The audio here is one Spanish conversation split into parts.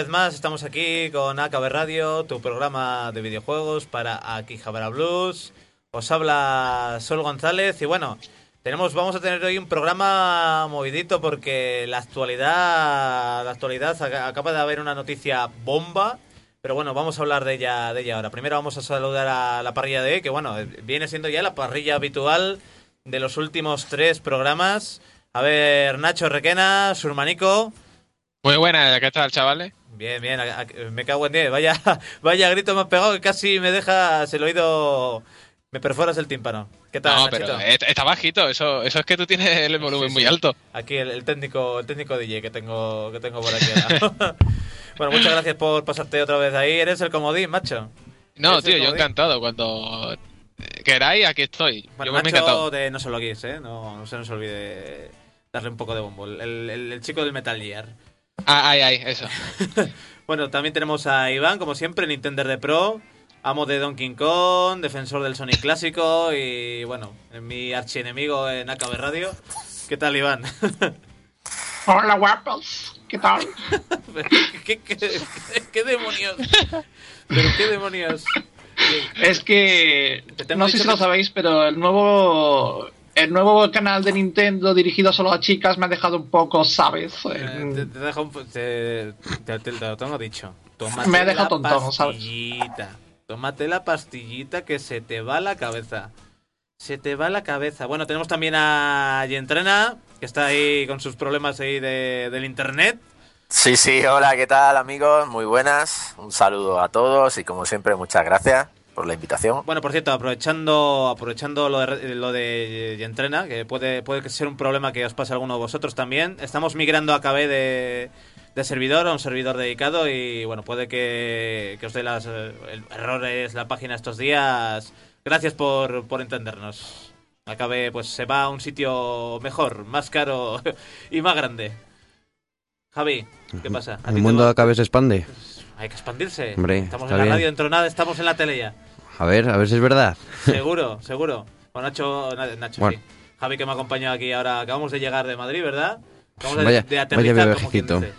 vez más estamos aquí con AKB Radio, tu programa de videojuegos para Akihabara Blues. Os habla Sol González y bueno, tenemos, vamos a tener hoy un programa movidito porque la actualidad, la actualidad ac- acaba de haber una noticia bomba. Pero bueno, vamos a hablar de ella, de ella ahora. Primero vamos a saludar a la parrilla de hoy, que bueno, viene siendo ya la parrilla habitual de los últimos tres programas. A ver, Nacho Requena, Surmanico. Muy buena, ¿qué tal, chavales? Bien, bien, a- a- me cago en 10. Vaya, vaya grito has pegado que casi me dejas el oído. Me perforas el tímpano. ¿Qué tal, No, Nachito? pero est- está bajito, eso, eso es que tú tienes el volumen Sí, muy alto. Aquí el, el técnico, el técnico DJ que tengo, que tengo por aquí. bueno, muchas gracias por pasarte otra vez ahí. Eres el comodín, macho. No, tío, yo encantado. Cuando queráis, aquí estoy. Bueno, yo me encantado. de No Solo Geeks, ¿eh? No, no se nos olvide darle un poco de bombo. El, el- el chico del Metal Gear. Ah, ay, ay, eso. Bueno, también tenemos a Iván, como siempre, Nintendo de Pro, amo de Donkey Kong, defensor del Sonic clásico y, bueno, mi archienemigo en AKB Radio. ¿Qué tal, Iván? Hola guapos, ¿qué tal? ¿Qué, qué, qué- qué demonios? ¿Pero qué demonios? Es que no sé si lo sabéis, pero el nuevo el nuevo canal de Nintendo dirigido solo a chicas me ha dejado un poco, ¿sabes? Eh, te, te dejo un te, te- te- te lo tengo dicho. Tómate Me ha dejado la tontón, ¿sabes? pastillita. Tómate la pastillita que se te va la cabeza. Se te va la cabeza. Bueno, tenemos también a Yentrena, que está ahí con sus problemas ahí de, del internet. Sí, sí, hola, ¿qué tal amigos? Muy buenas, un saludo a todos y como siempre muchas gracias por la invitación. Bueno, por cierto, aprovechando aprovechando lo de, lo de Yentrena, que puede, puede ser un problema que os pase a alguno de vosotros también, estamos migrando a KB de, de servidor a un servidor dedicado y bueno, puede que, que os dé las eh, el- errores la página estos días. Gracias por, por entendernos. AKB pues se va a un sitio mejor, más caro y más grande. Javi, ¿qué pasa? ¿A ti El mundo acá se expande. Hay que expandirse. Hombre, estamos en la bien. radio dentro de nada, estamos en la tele ya. A ver, a ver si es verdad. Seguro, seguro. Bueno, Nacho, Na- Nacho Bueno. sí. Javi que me ha acompañado aquí ahora. Acabamos de llegar de Madrid, ¿verdad? Acabamos de, Vaya- de vaya aterrizar, como quien dice.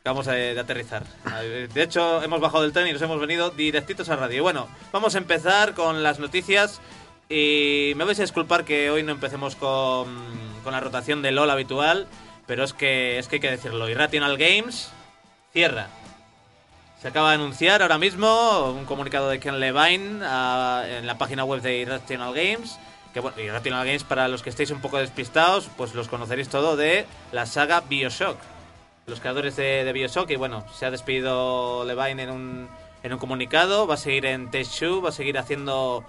Acabamos de, aterrizar. De hecho, hemos bajado del tren y nos hemos venido directitos a radio. Y bueno, vamos a empezar con las noticias. Y me vais a disculpar que hoy no empecemos con, con la rotación de LOL habitual. Pero es que, es que hay que decirlo. Irrational Games cierra. Se acaba de anunciar ahora mismo un comunicado de Ken Levine ah, en la página web de Irrational Games. Que bueno, Irrational Games, para los que estéis un poco despistados, pues los conoceréis todo de la saga Bioshock. Los creadores de, Bioshock. Y bueno, se ha despedido Levine en un, en un comunicado. Va a seguir en Take-Two, va a seguir haciendo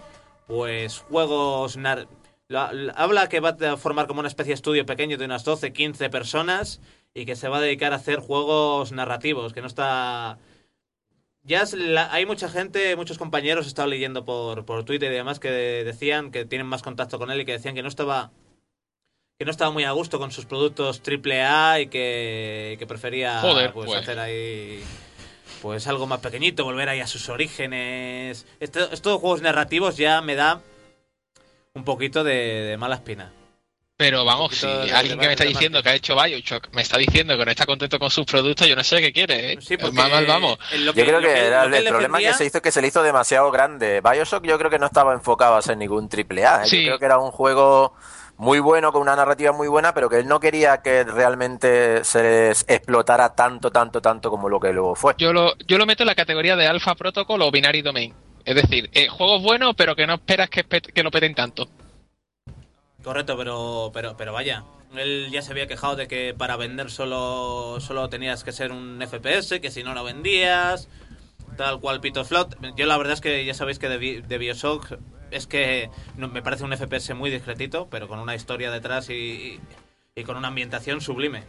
pues juegos. nar- la- la- habla que va a formar como una especie de estudio pequeño de unas 12, 15 personas y que se va a dedicar a hacer juegos narrativos, que no está ya es la- hay mucha gente, muchos compañeros he estado leyendo por, por Twitter y demás que decían que tienen más contacto con él y que decían que no estaba que no estaba muy a gusto con sus productos AAA y que, que prefería Joder, pues, pues. hacer ahí pues algo más pequeñito, volver ahí a sus orígenes. Esto, estos juegos narrativos ya me da un poquito de, de mala espina. Pero vamos, si alguien de- que me está diciendo que ha hecho Bioshock me está diciendo que no está contento con sus productos, yo no sé qué quiere, ¿eh? Sí, Más mal vamos. Yo creo que, era el problema que se hizo que se le hizo demasiado grande. Bioshock yo creo que no estaba enfocado a ser ningún triple A. ¿eh? Sí. Yo creo que era un juego muy bueno, con una narrativa muy buena, pero que él no quería que realmente se les explotara tanto, tanto, tanto como lo que luego fue. Yo lo, yo lo meto en la categoría de Alpha Protocol o Binary Domain. Es decir, eh, juegos buenos, pero que no esperas que, que lo peten tanto. Correcto, pero, pero, pero vaya. Él ya se había quejado de que para vender solo, solo tenías que ser un FPS, que si no, no vendías. Tal cual Pito Flot. Yo la verdad es que ya sabéis que de, de Bioshock es que no- me parece un FPS muy discretito, pero con una historia detrás y, y con una ambientación sublime.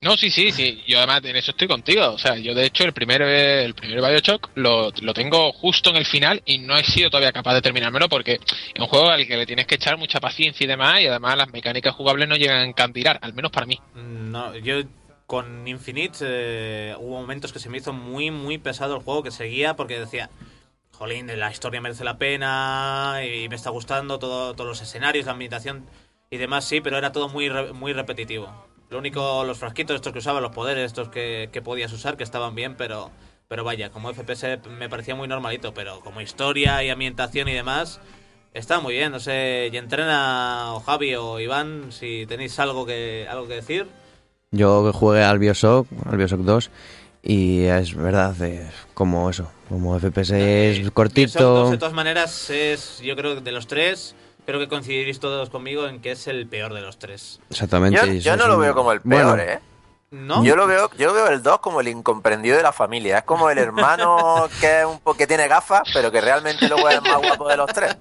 No, sí, sí, sí. Yo además en eso estoy contigo. O sea, yo de hecho el primer, el primer Bioshock lo, lo tengo justo en el final y no he sido todavía capaz de terminármelo porque es un juego al que le tienes que echar mucha paciencia y demás y además las mecánicas jugables no llegan a encandilar, al menos para mí. No, yo con Infinite eh, hubo momentos que se me hizo muy, muy pesado el juego que seguía porque decía, jolín, la historia merece la pena y me está gustando todo, todos los escenarios, la ambientación y demás, sí, pero era todo muy, muy repetitivo. Lo único, los frasquitos estos que usaba, los poderes estos que, que podías usar, que estaban bien, pero, pero vaya, como FPS me parecía muy normalito, pero como historia y ambientación y demás, está muy bien. No sé, y entrena o Javi o Iván, si tenéis algo que, algo que decir. Yo jugué al Bioshock, al Bioshock 2, y es verdad, eh, como eso, como FPS es Bioshock cortito. 2, de todas maneras, es, yo creo que de los tres, creo que coincidiréis todos conmigo en que es el peor de los tres. Exactamente. Yo, yo no lo un- veo como el Bueno, peor, ¿eh? ¿No? Yo lo veo, yo veo el 2 como el incomprendido de la familia. Es como el hermano que es un po- que tiene gafas, pero que realmente luego es el más guapo de los tres.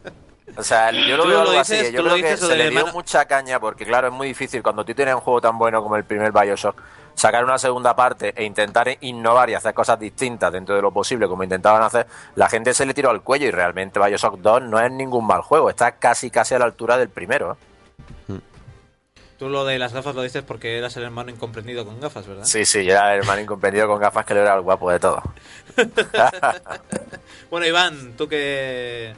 O sea, yo lo veo lo algo dices- así. Yo tú lo creo que se le dio hermano- mucha caña porque, claro, es muy difícil cuando tú tienes un juego tan bueno como el primer Bioshock, sacar una segunda parte e intentar innovar y hacer cosas distintas dentro de lo posible, como intentaban hacer, la gente se le tiró al cuello y realmente Bioshock 2 no es ningún mal juego. Está casi, casi a la altura del primero. ¿eh? Tú lo de las gafas lo dices porque eras el hermano incomprendido con gafas, ¿verdad? Sí, sí, yo era el hermano incomprendido con gafas que le era el guapo de todo. Bueno, Iván, tú que...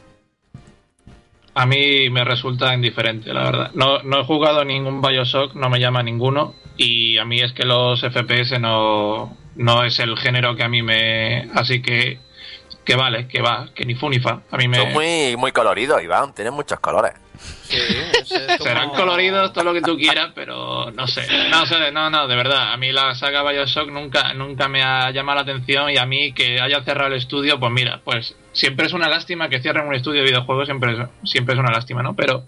A mí me resulta indiferente, la verdad. No, no he jugado ningún Bioshock, no me llama ninguno. Y a mí es que los FPS no, no es el género que a mí me. Así que. Que vale, que va, que ni fu ni fa. A mí me. Son muy, muy coloridos, Iván. Tienen muchos colores. Sí, es- es como- Serán coloridos, todo lo que tú quieras, pero no sé. No sé, no, no, de verdad. A mí la saga Bioshock nunca, nunca me ha llamado la atención y a mí que haya cerrado el estudio, pues mira, pues siempre es una lástima que cierren un estudio de videojuegos, siempre es, siempre es una lástima, ¿no? Pero,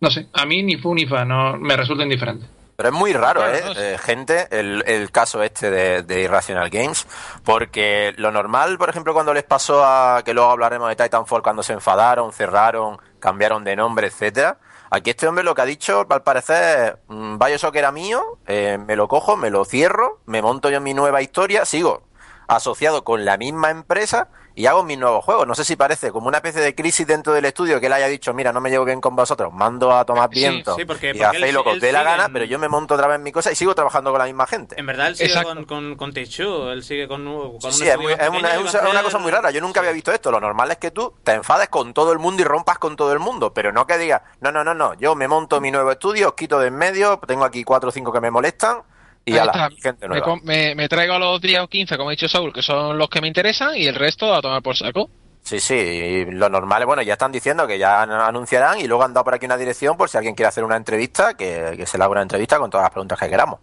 no sé, a mí ni fu ni fa, no, me resulta indiferente. Pero es muy raro, Claro, ¿eh? no, sí. Eh, gente, el, el caso este de, de Irrational Games, porque lo normal, por ejemplo, cuando les pasó a, que luego hablaremos de Titanfall, cuando se enfadaron, cerraron, cambiaron de nombre, etcétera, aquí este hombre lo que ha dicho, al parecer, mm, Bioshock era mío, eh, me lo cojo, me lo cierro, me monto yo mi nueva historia, sigo asociado con la misma empresa y hago mis nuevos juegos. No sé si parece como una especie de crisis dentro del estudio que él haya dicho, mira, no me llevo bien con vosotros, mando a tomar viento sí, porque- y porque hacéis lo que os dé la gana, en- pero yo me monto otra vez en mi cosa y sigo trabajando con la misma gente. En verdad él sigue Exacto. con, con, con él sigue con, con Sí, un sí, estudio es, muy- es una, es una cosa muy rara. Yo nunca había visto esto. Lo normal es que tú te enfades con todo el mundo y rompas con todo el mundo, pero no que digas, no, no, no, no, yo me monto mi nuevo estudio, os quito de en medio, tengo aquí cuatro o cinco que me molestan y Ahí ala, está. gente Me, nueva. me- me traigo a los 10 o 15, como ha dicho Saúl, que son los que me interesan, y el resto a tomar por saco. Sí, sí, y lo normal es, bueno, ya están diciendo que ya an- anunciarán y luego han dado por aquí una dirección por si alguien quiere hacer una entrevista, que, que se le haga una entrevista con todas las preguntas que queramos.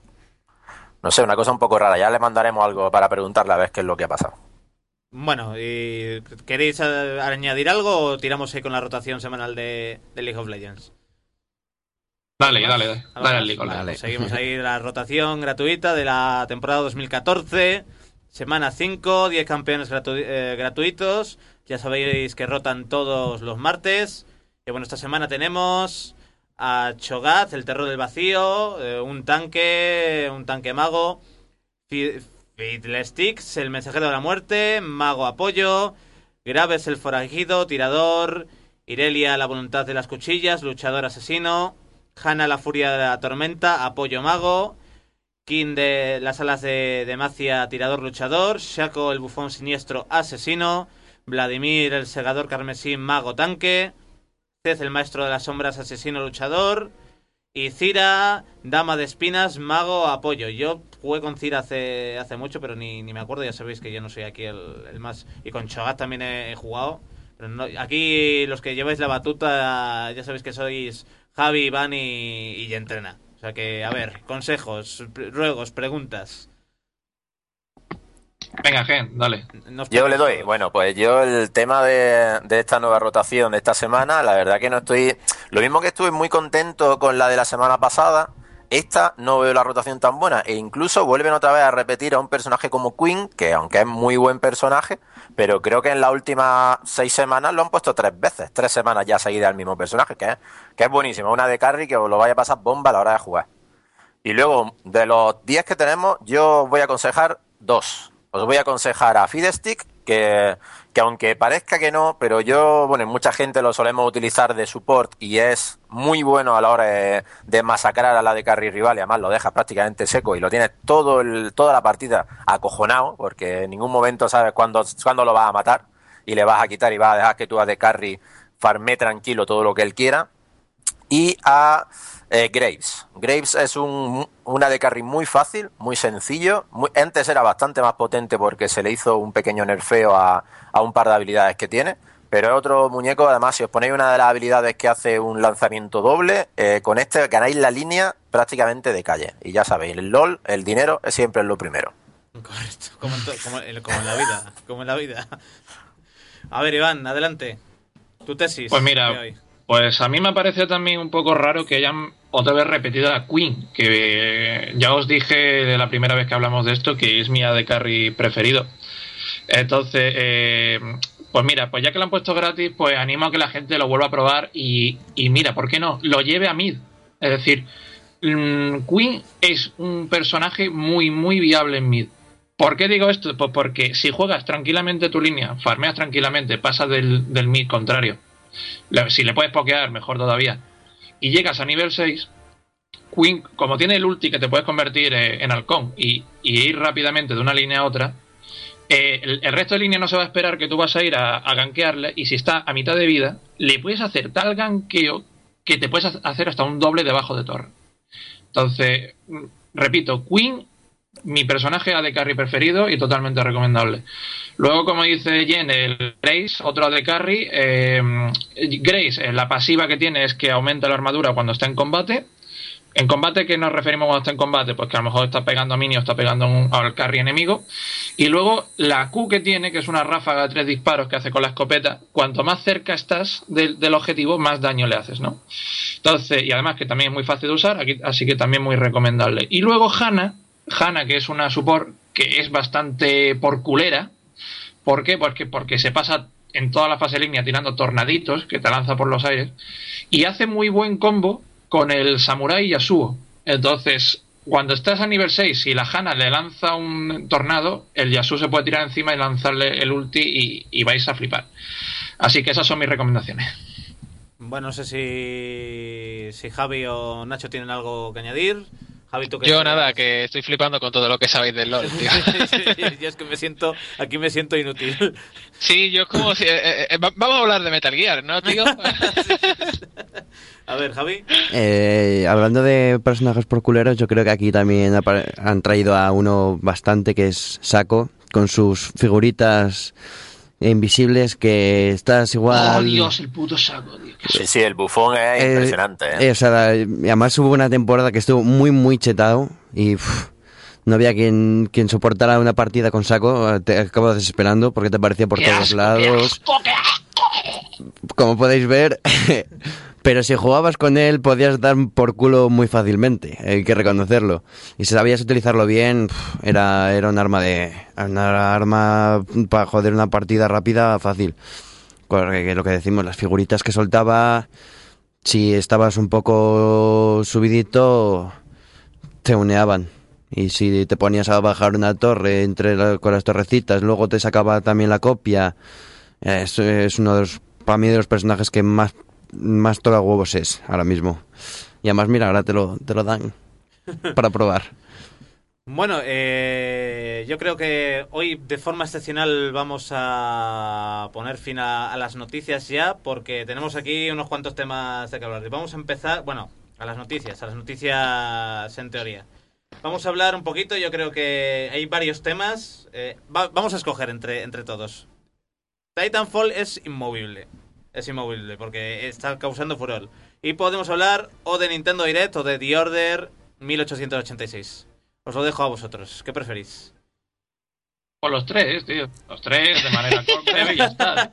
No sé, una cosa un poco rara. Ya le mandaremos algo para preguntarle a ver qué es lo que ha pasado. Bueno, y ¿queréis eh, añadir algo o tiramos ahí con la rotación semanal de, de League of Legends? Dale, dale, dale, ¿Algo dale pues seguimos ahí la rotación gratuita de la temporada 2014. Semana 5, 10 campeones gratu- eh, gratuitos. Ya sabéis que rotan todos los martes. Y bueno, esta semana tenemos a Cho'Gath, el terror del vacío, eh, un tanque, un tanque mago, Fi- Fiddlesticks, el mensajero de la muerte, mago apoyo, Graves, el forajido, tirador, Irelia, la voluntad de las cuchillas, luchador asesino, Hanna, la furia de la tormenta, apoyo mago, King de las alas de Demacia, tirador luchador, Shaco, el bufón siniestro asesino, Vladimir, el segador carmesí, mago tanque, Cez, el maestro de las sombras, asesino luchador, y Cira, dama de espinas, mago apoyo. Yo jugué con Cira hace, hace mucho, pero ni, ni me acuerdo, ya sabéis que yo no soy aquí el, el más... Y con Cho'Gath también he, he jugado. Pero no- aquí los que lleváis la batuta, ya sabéis que sois Javi, Iván y, y Entrena. O sea que, a ver, consejos, ruegos, preguntas. Venga, Gen, dale. Yo le doy. Bueno, pues yo el tema de, de esta nueva rotación de esta semana, la verdad que no estoy... Lo mismo que estuve muy contento con la de la semana pasada, esta no veo la rotación tan buena e incluso vuelven otra vez a repetir a un personaje como Queen, que aunque es muy buen personaje, pero creo que en las últimas seis semanas lo han puesto tres veces, tres semanas ya seguidas al mismo personaje, que es, que es buenísimo, una de carry que os lo vaya a pasar bomba a la hora de jugar. Y luego, de los 10 que tenemos, yo os voy a aconsejar dos. Os voy a aconsejar a Fidestick, que, que aunque parezca que no, pero yo, bueno, mucha gente lo solemos utilizar de support y es muy bueno a la hora de, masacrar a la de carry rival y además lo dejas prácticamente seco y lo tienes todo el, toda la partida acojonado porque en ningún momento sabes cuándo, cuándo lo vas a matar y le vas a quitar y vas a dejar que tú a de carry farme tranquilo todo lo que él quiera. Y a eh, Graves. Graves es un, una de carry muy fácil, muy sencillo. Muy, antes era bastante más potente porque se le hizo un pequeño nerfeo a, a un par de habilidades que tiene. Pero es otro muñeco, además, si os ponéis una de las habilidades que hace un lanzamiento doble, eh, con este ganáis la línea prácticamente de calle. Y ya sabéis, el LOL, el dinero, es siempre lo primero. Correcto, como en, como en- como en la vida, como en la vida. A ver, Iván, adelante. Tu tesis. Pues mira. Pues a mí me parece también un poco raro que hayan otra vez repetido a Queen, que ya os dije de la primera vez que hablamos de esto que es mi de carry preferido. Entonces, eh, pues mira, pues ya que lo han puesto gratis, pues animo a que la gente lo vuelva a probar y, y mira, ¿por qué no? Lo lleve a mid. Es decir, mm, Queen es un personaje muy, muy viable en mid. ¿Por qué digo esto? Pues porque si juegas tranquilamente tu línea, farmeas tranquilamente, pasas del, del mid contrario. Si le puedes pokear, mejor todavía. Y llegas a nivel 6, Queen, como tiene el ulti que te puedes convertir eh, en halcón y, ir rápidamente de una línea a otra, eh, el, resto de línea no se va a esperar que tú vas a ir a, a gankearle y si está a mitad de vida, le puedes hacer tal ganqueo que te puedes ha- hacer hasta un doble debajo de torre. Entonces, mm, repito, Queen, mi personaje AD Carry preferido y totalmente recomendable. Luego, como dice Jen, el Grace, otro AD Carry. eh, Grace, eh, la pasiva que tiene es que aumenta la armadura cuando está en combate. En combate, ¿qué nos referimos cuando está en combate? Pues que a lo mejor está pegando a minions, está pegando un- al carry enemigo. Y luego la Q que tiene, que es una ráfaga de tres disparos que hace con la escopeta, cuanto más cerca estás del, objetivo, más daño le haces, ¿no? Entonces, y además que también es muy fácil de usar, así que también muy recomendable. Y luego Hanna, Hanna, que es una support que es bastante por culera. ¿Por qué? Porque, porque se pasa en toda la fase línea tirando tornaditos que te lanza por los aires y hace muy buen combo con el Samurai Yasuo. Entonces, cuando estás a nivel 6 y la Hanna le lanza un tornado, el Yasuo se puede tirar encima y lanzarle el ulti y, y vais a flipar. Así que esas son mis recomendaciones. Bueno, no sé si, si Javi o Nacho tienen algo que añadir. Javi, tú que Yo nada, que estoy flipando con todo lo que sabéis del LOL, tío. Yo es que me siento, aquí me siento inútil. Sí, yo es como si... eh, eh, va- vamos a hablar de Metal Gear, ¿no, tío? A ver, Javi. Eh, hablando de personajes por culeros, yo creo que aquí también han traído a uno bastante que es Saco, con sus figuritas invisibles que estás igual... ¡Oh, Dios, el puto saco, Sí, sí, el bufón es Eh, impresionante. ¿eh? eh, o sea, la- y además hubo una temporada que estuvo muy, muy chetado y uf, no había quien, quien soportara una partida con saco. Te acabas desesperando porque te aparecía por ¡Qué todos asco, qué lados. asco, qué asco! Como podéis ver. Pero si jugabas con él podías dar por culo muy fácilmente, hay que reconocerlo. Y si sabías utilizarlo bien, uf, era, era un arma de. una arma para joder una partida rápida fácil. Porque lo que decimos, las figuritas que soltaba, si estabas un poco subidito, te uneaban. Y si te ponías a bajar una torre entre la- con las torrecitas, luego te sacaba también la copia. Es, es uno de los, para mí, de los personajes que más, más toca huevos es ahora mismo. Y además, mira, ahora te lo, te lo dan para probar. Bueno, eh, yo creo que hoy de forma excepcional vamos a poner fin a, las noticias ya, porque tenemos aquí unos cuantos temas de que hablar. Vamos a empezar, bueno, a las noticias, a las noticias en teoría. Vamos a hablar un poquito, yo creo que hay varios temas. eh, va- vamos a escoger entre, entre todos. Titanfall es inmovible. Es inmovible porque está causando furor. Y podemos hablar o de Nintendo Direct o de The Order 1886. Os lo dejo a vosotros. ¿Qué preferís? Pues los tres, tío. Los tres de manera breve y ya está.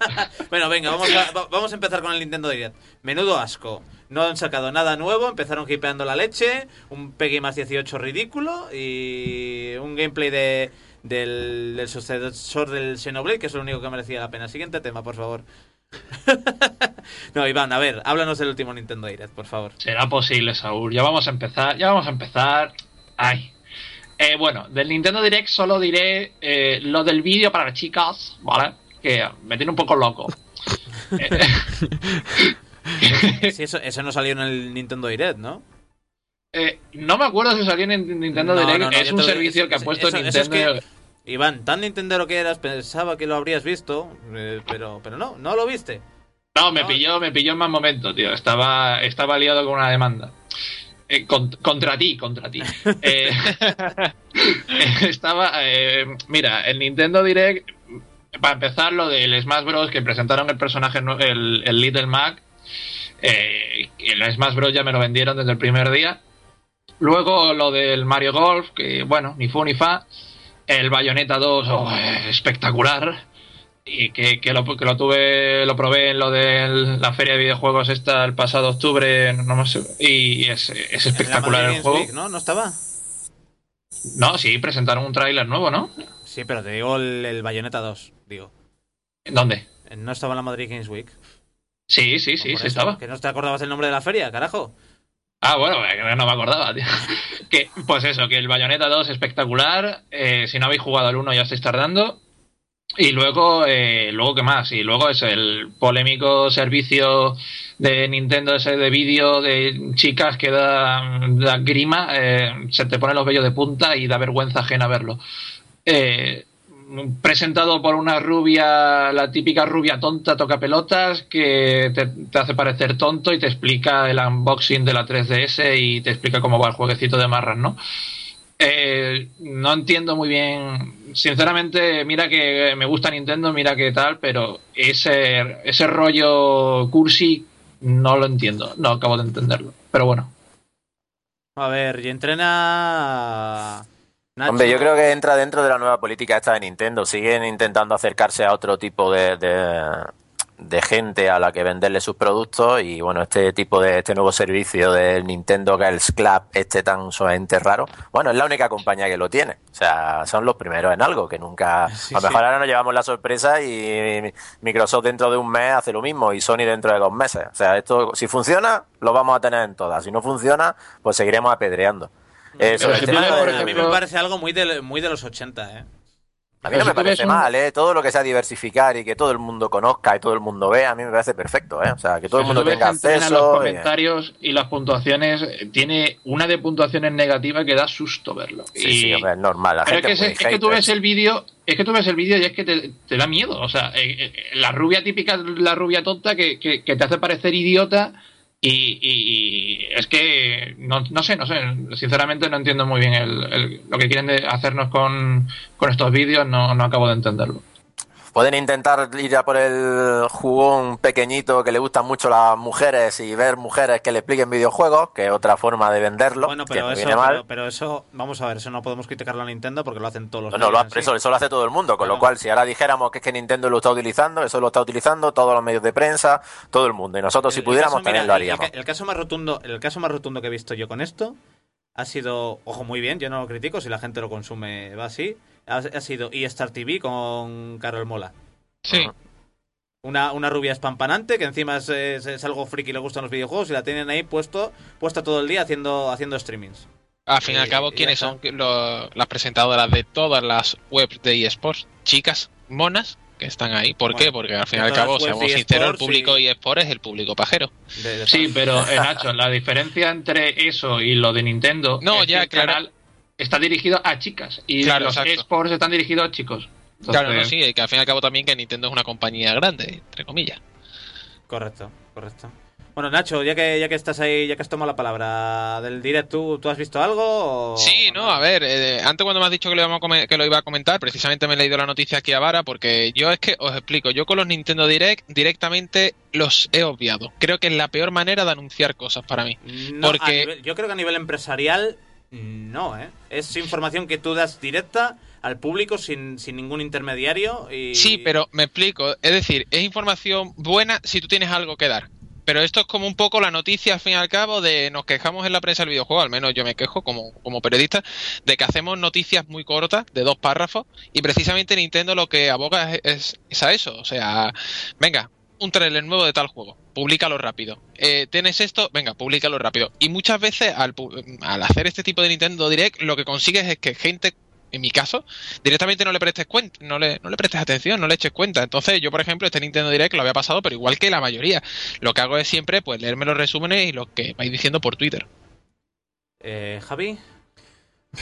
Bueno, venga, vamos a, va- vamos a empezar con el Nintendo Direct. Menudo asco. No han sacado nada nuevo, empezaron hipeando la leche, un PEGI más 18 ridículo y un gameplay de, del, del sucesor del Xenoblade, que es lo único que merecía la pena. Siguiente tema, por favor. no, Iván, a ver, háblanos del último Nintendo Direct, por favor. Será posible, Saúl. Ya vamos a empezar. Ya vamos a empezar. Ay. Eh, bueno, del Nintendo Direct solo diré eh, lo del vídeo para las chicas, ¿vale? Que me tiene un poco loco. Eh, eso, eso no salió en el Nintendo Direct, ¿no? eh, no me acuerdo si salió en Nintendo No, Direct. no, no, es un servicio que ha puesto eso- eso Nintendo. Iván, tan Nintendero que eras, pensaba que lo habrías visto, eh, pero, pero no, no lo viste. No, me pilló, me pilló en más momento, tío. Estaba, estaba liado con una demanda. Eh, con- contra ti, contra ti. Eh, estaba. eh, mira, el Nintendo Direct. Para empezar, lo del Smash Bros. que presentaron el personaje, el, Little Mac. El Smash Bros. ya me lo vendieron desde el primer día. Luego lo del Mario Golf, que bueno, ni fu ni fa. El Bayonetta 2, oh, eh, espectacular. Y que, que lo, que lo tuve, lo probé en lo de la feria de videojuegos esta el pasado octubre, no me sé, y es, es espectacular el Games juego. Week, ¿no? ¿No estaba? No, sí, presentaron un tráiler nuevo, ¿no? Sí, pero te digo el, el Bayonetta 2, digo. ¿Dónde? ¿No estaba en la Madrid Games Week? Sí, sí, sí, sí eso, estaba. ¿Que no te acordabas el nombre de la feria, carajo? Ah, bueno, eh, no me acordaba, tío. que, pues eso, que el Bayonetta 2 es espectacular. eh, si no habéis jugado al 1 ya estáis tardando. Y luego, eh, luego ¿qué más? Y luego es el polémico servicio de Nintendo ese de vídeo de chicas que da, grima, eh, se te ponen los vellos de punta y da vergüenza ajena verlo. Eh, presentado por una rubia, la típica rubia tonta toca pelotas que te, te hace parecer tonto y te explica el unboxing de la 3DS y te explica cómo va el jueguecito de marras, ¿no? Eh, no entiendo muy bien. Sinceramente, mira que me gusta Nintendo, mira que tal, pero ese, ese rollo cursi no lo entiendo, no acabo de entenderlo. Pero bueno, A ver, y entrena... Nacho. Hombre, yo creo que entra dentro de la nueva política esta de Nintendo. Siguen intentando acercarse a otro tipo de, de, de gente a la que venderle sus productos y bueno, este tipo de este nuevo servicio del Nintendo Girls Club, este tan sumamente raro, bueno, es la única compañía que lo tiene. O sea, son los primeros en algo, que nunca... Sí, a lo mejor sí. ahora nos llevamos la sorpresa y Microsoft dentro de un mes hace lo mismo y Sony dentro de dos meses. O sea, esto si funciona, lo vamos a tener en todas. Si no funciona, pues seguiremos apedreando. Eh, sobre tema de- A mí me parece algo muy de, muy de los 80, ¿eh? A mí Pero no si me parece un- mal, ¿eh? Todo lo que sea diversificar y que todo el mundo conozca y todo el mundo vea, a mí me parece perfecto, ¿eh? O sea, que todo el mundo tenga en los acceso. y- comentarios y las puntuaciones, tiene una de puntuaciones negativas que da susto verlo. Sí, Y- sí, hombre, es normal. La Pero es que, es que tú ves el vídeo, es que tú ves el vídeo y es que te, te da miedo. O sea, eh, eh, la rubia típica, la rubia tonta que, que- que te hace parecer idiota y, y- y es que no, no sé, no sé. Sinceramente no entiendo muy bien el- el- lo que quieren hacernos con, con estos vídeos, no, no acabo de entenderlo. Pueden intentar ir a por el jugón pequeñito que le gustan mucho las mujeres y ver mujeres que le expliquen videojuegos, que es otra forma de venderlo, Bueno, pero eso, viene mal. pero, pero eso, vamos a ver, eso no podemos criticarlo a Nintendo porque lo hacen todos los No, no, lo, eso, eso lo hace todo el mundo, con lo cual si ahora dijéramos que es que Nintendo lo está utilizando, eso lo está utilizando todos los medios de prensa, todo el mundo, y nosotros si El- el pudiéramos caso, también mira, lo el- el haríamos. ca- El, caso más rotundo, el caso más rotundo que he visto yo con esto ha sido, ojo, muy bien, yo no lo critico, si la gente lo consume va así, ha, ha sido eStar TV con Carol Mola. Sí. Una, una rubia espampanante que encima es, es- es algo friki y le gustan los videojuegos y la tienen ahí puesto puesta todo el día haciendo, haciendo streamings. Al fin y al Y- cabo, ¿quiénes son lo- las presentadoras de todas las webs de eSports? Chicas monas que están ahí. ¿Por Bueno, qué? Porque al fin y de al cabo, seamos sinceros, el público y- eSports es el público pajero. De- de Sí, pero eh, Nacho, la diferencia entre eso y lo de Nintendo No, es que ya, el claro. canal está dirigido a chicas y Claro, los exacto. esports están dirigidos a chicos. Claro, no, sí, que al fin y al cabo también que Nintendo es una compañía grande, entre comillas. Correcto, correcto. Bueno, Nacho, ya que, ya que estás ahí, ya que has tomado la palabra del direct, ¿tú, ¿tú has visto algo? o- Sí, no, a ver, eh, antes cuando me has dicho que lo, íbamos a que lo iba a comentar, precisamente me he leído la noticia aquí a Vara, porque yo es que os explico, yo con los Nintendo Direct directamente los he obviado. Creo que es la peor manera de anunciar cosas para mí. No, Porque- nivel- yo creo que a nivel empresarial, no, ¿eh? Es información que tú das directa al público sin, sin ningún intermediario. Y... Sí, pero me explico. Es decir, es información buena si tú tienes algo que dar. Pero esto es como un poco la noticia, al fin y al cabo, de nos quejamos en la prensa del videojuego, al menos yo me quejo como, periodista, de que hacemos noticias muy cortas, de dos párrafos, y precisamente Nintendo lo que aboga es- es a eso. O sea, venga, un trailer nuevo de tal juego, públicalo rápido. Eh, ¿Tienes esto? Venga, públicalo rápido. Y muchas veces al, al hacer este tipo de Nintendo Direct, lo que consigues es que gente en mi caso, directamente no le prestes cuenta, no le, no le prestes atención, no le eches cuenta. Entonces, yo, por ejemplo, este Nintendo Direct lo había pasado, pero igual que la mayoría. Lo que hago es siempre, pues, leerme los resúmenes y lo que vais diciendo por Twitter. Eh, Javi,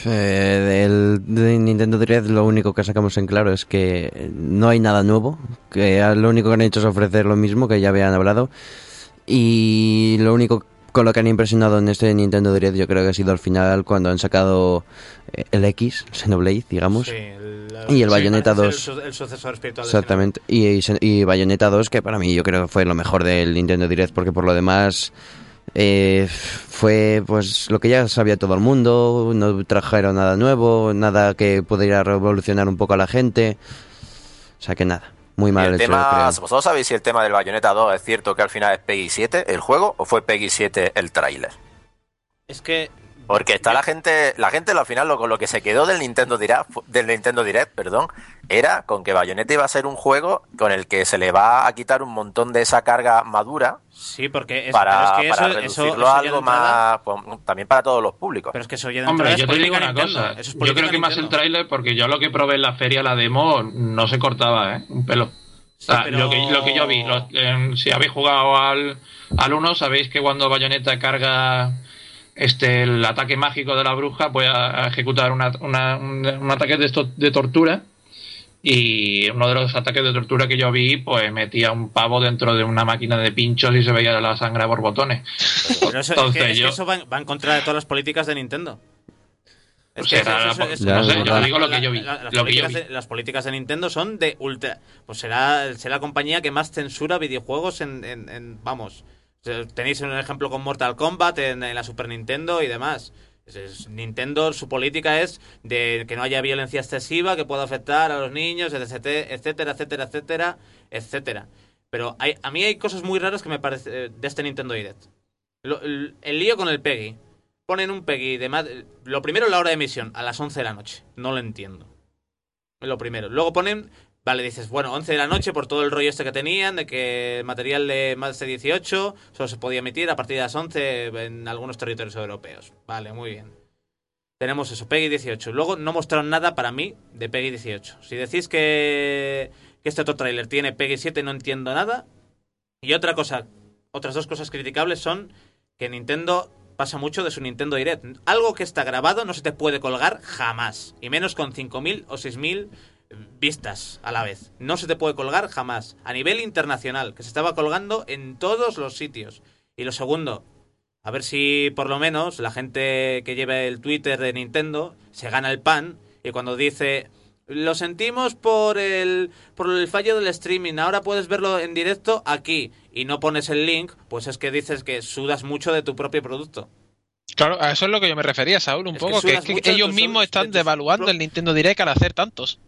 Eh, del, de Nintendo Direct lo único que sacamos en claro es que no hay nada nuevo, que lo único que han hecho es ofrecer lo mismo que ya habían hablado y lo único con lo que han impresionado en este Nintendo Direct yo creo que ha sido al final cuando han sacado eh, el X, Xenoblade, digamos. Sí, el, Y el sí, Bayonetta parece 2. El, su- el sucesor espiritual Exactamente. Y, y, y Bayonetta 2, que para mí yo creo que fue lo mejor del Nintendo Direct, porque por lo demás eh, fue pues lo que ya sabía todo el mundo, no trajeron nada nuevo, nada que pudiera revolucionar un poco a la gente. O sea que nada, muy Y mal el hecho, tema, creo. ¿Vosotros sabéis si el tema del Bayonetta 2 es cierto que al final es Peggy 7 el juego o fue Peggy 7 el tráiler? Es que Porque está la gente, la gente al final lo, con lo que se quedó del Nintendo Direct, del Nintendo Direct, perdón, era con que Bayonetta iba a ser un juego con el que se le va a quitar un montón de esa carga madura sí, porque es, para, pero es que para eso, reducirlo eso, eso a algo más, pues, también para todos los públicos. Pero es que eso ya de Hombre, yo te digo una Nintendo. cosa. Es Yo creo que más el tráiler, porque yo lo que probé en la feria, la demo, no se cortaba, ¿eh? Un pelo. O sea, pero- lo, que, lo que yo vi, los- em, si habéis jugado al, al 1, sabéis que cuando Bayonetta carga este el ataque mágico de la bruja, puede a- ejecutar una- una- un, un ataque de, esto, de tortura. Y uno de los ataques de tortura que yo vi, pues metía un pavo dentro de una máquina de pinchos y se veía la sangre a borbotones. Pero eso, es Entonces es que eso va, en- va en contra de todas las políticas de Nintendo. Las políticas de Nintendo son de ultra. Pues será, será la compañía que más censura videojuegos en. en- en- vamos. Tenéis un ejemplo con Mortal Kombat en, en la Super Nintendo y demás. Nintendo, su política es de que no haya violencia excesiva que pueda afectar a los niños, etcétera, etcétera, etcétera, etcétera. Pero hay, a mí hay cosas muy raras que me parece de este Nintendo Direct. Lo- el, el lío con el Peggy. Ponen un Peggy de más... Lo primero, la hora de emisión, a las 11 de la noche. No lo entiendo. Lo primero. Luego ponen... Vale, dices, bueno, 11 de la noche por todo el rollo este que tenían, de que material de más de 18 solo se podía emitir a partir de las 11 en algunos territorios europeos. Vale, muy bien. Tenemos eso, Peggy 18. Luego no mostraron nada para mí de Peggy 18. Si decís que, que este otro tráiler tiene Peggy 7, no entiendo nada. Y otra cosa, otras dos cosas criticables son que Nintendo pasa mucho de su Nintendo Direct. Algo que está grabado no se te puede colgar jamás. Y menos con 5.000 o 6.000 vistas a la vez. No se te puede colgar jamás. A nivel internacional, que se estaba colgando en todos los sitios. Y lo segundo, a ver si por lo menos la gente que lleve el Twitter de Nintendo se gana el pan y cuando dice lo sentimos por el por el fallo del streaming, ahora puedes verlo en directo aquí y no pones el link, pues es que dices que sudas mucho de tu propio producto. Claro, a eso es lo que yo me refería, Saúl, un Es poco, que, es que ellos mismos están devaluando el Nintendo Direct al hacer tantos.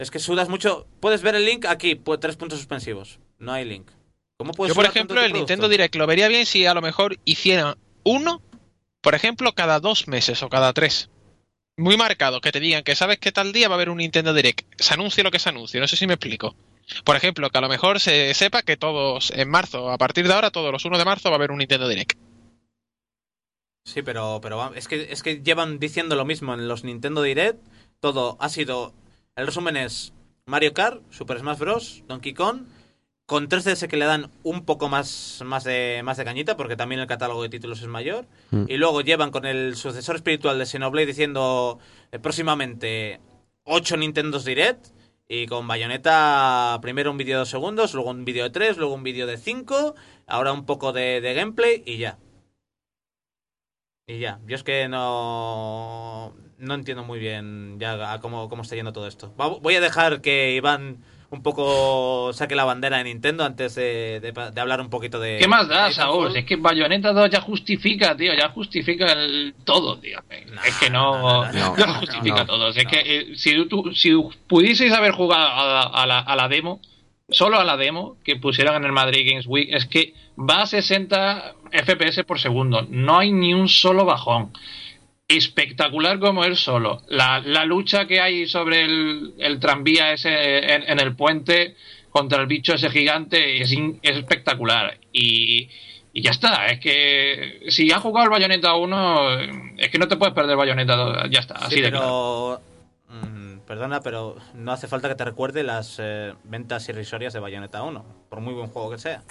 Es que sudas mucho. Puedes ver el link aquí, tres puntos suspensivos. No hay link. ¿Cómo puedes Yo, por ejemplo, el Nintendo? Direct lo vería bien si a lo mejor hicieran uno, por ejemplo, cada dos meses o cada tres. Muy marcado, que te digan que sabes que tal día va a haber un Nintendo Direct. Se anuncie lo que se anuncie, no sé si me explico. Por ejemplo, que a lo mejor se sepa que todos en marzo, a partir de ahora, todos los 1 de marzo va a haber un Nintendo Direct. Sí, pero, pero es, que, es que llevan diciendo lo mismo en los Nintendo Direct. Todo ha sido. El resumen es Mario Kart, Super Smash Bros., Donkey Kong. Con 3DS que le dan un poco más, más, de, más de cañita, porque también el catálogo de títulos es mayor. Mm. Y luego llevan con el sucesor espiritual de Xenoblade diciendo eh, próximamente 8 Nintendos Direct. Y con Bayonetta, primero un vídeo de 2 segundos, luego un vídeo de 3, luego un vídeo de 5, ahora un poco de, de gameplay y ya. Y ya, yo es que no, no entiendo muy bien ya a cómo, cómo está yendo todo esto. Voy a dejar que Iván un poco saque la bandera de Nintendo antes de, de pa- de hablar un poquito de... ¿Qué más da, Saúl? Es que Bayonetta 2 ya justifica, tío, ya justifica el todo, tío. es que no, no, no, ya justifica todo. Es que eh, si, tú, si pudieseis haber jugado a, la- a la, a la demo, solo a la demo que pusieron en el Madrid Games Week, es que va a 60 FPS por segundo. No hay ni un solo bajón. Espectacular como él solo. La, la lucha que hay sobre el, el tranvía ese en, en el puente contra el bicho ese gigante es, in- es espectacular. Y, y ya está. Es que si has jugado el Bayonetta 1, es que no te puedes perder Bayonetta 2. Ya está. Así Sí, de claro. pero... mm, perdona, pero no hace falta que te recuerde las eh, ventas irrisorias de Bayonetta 1, por muy buen juego que sea.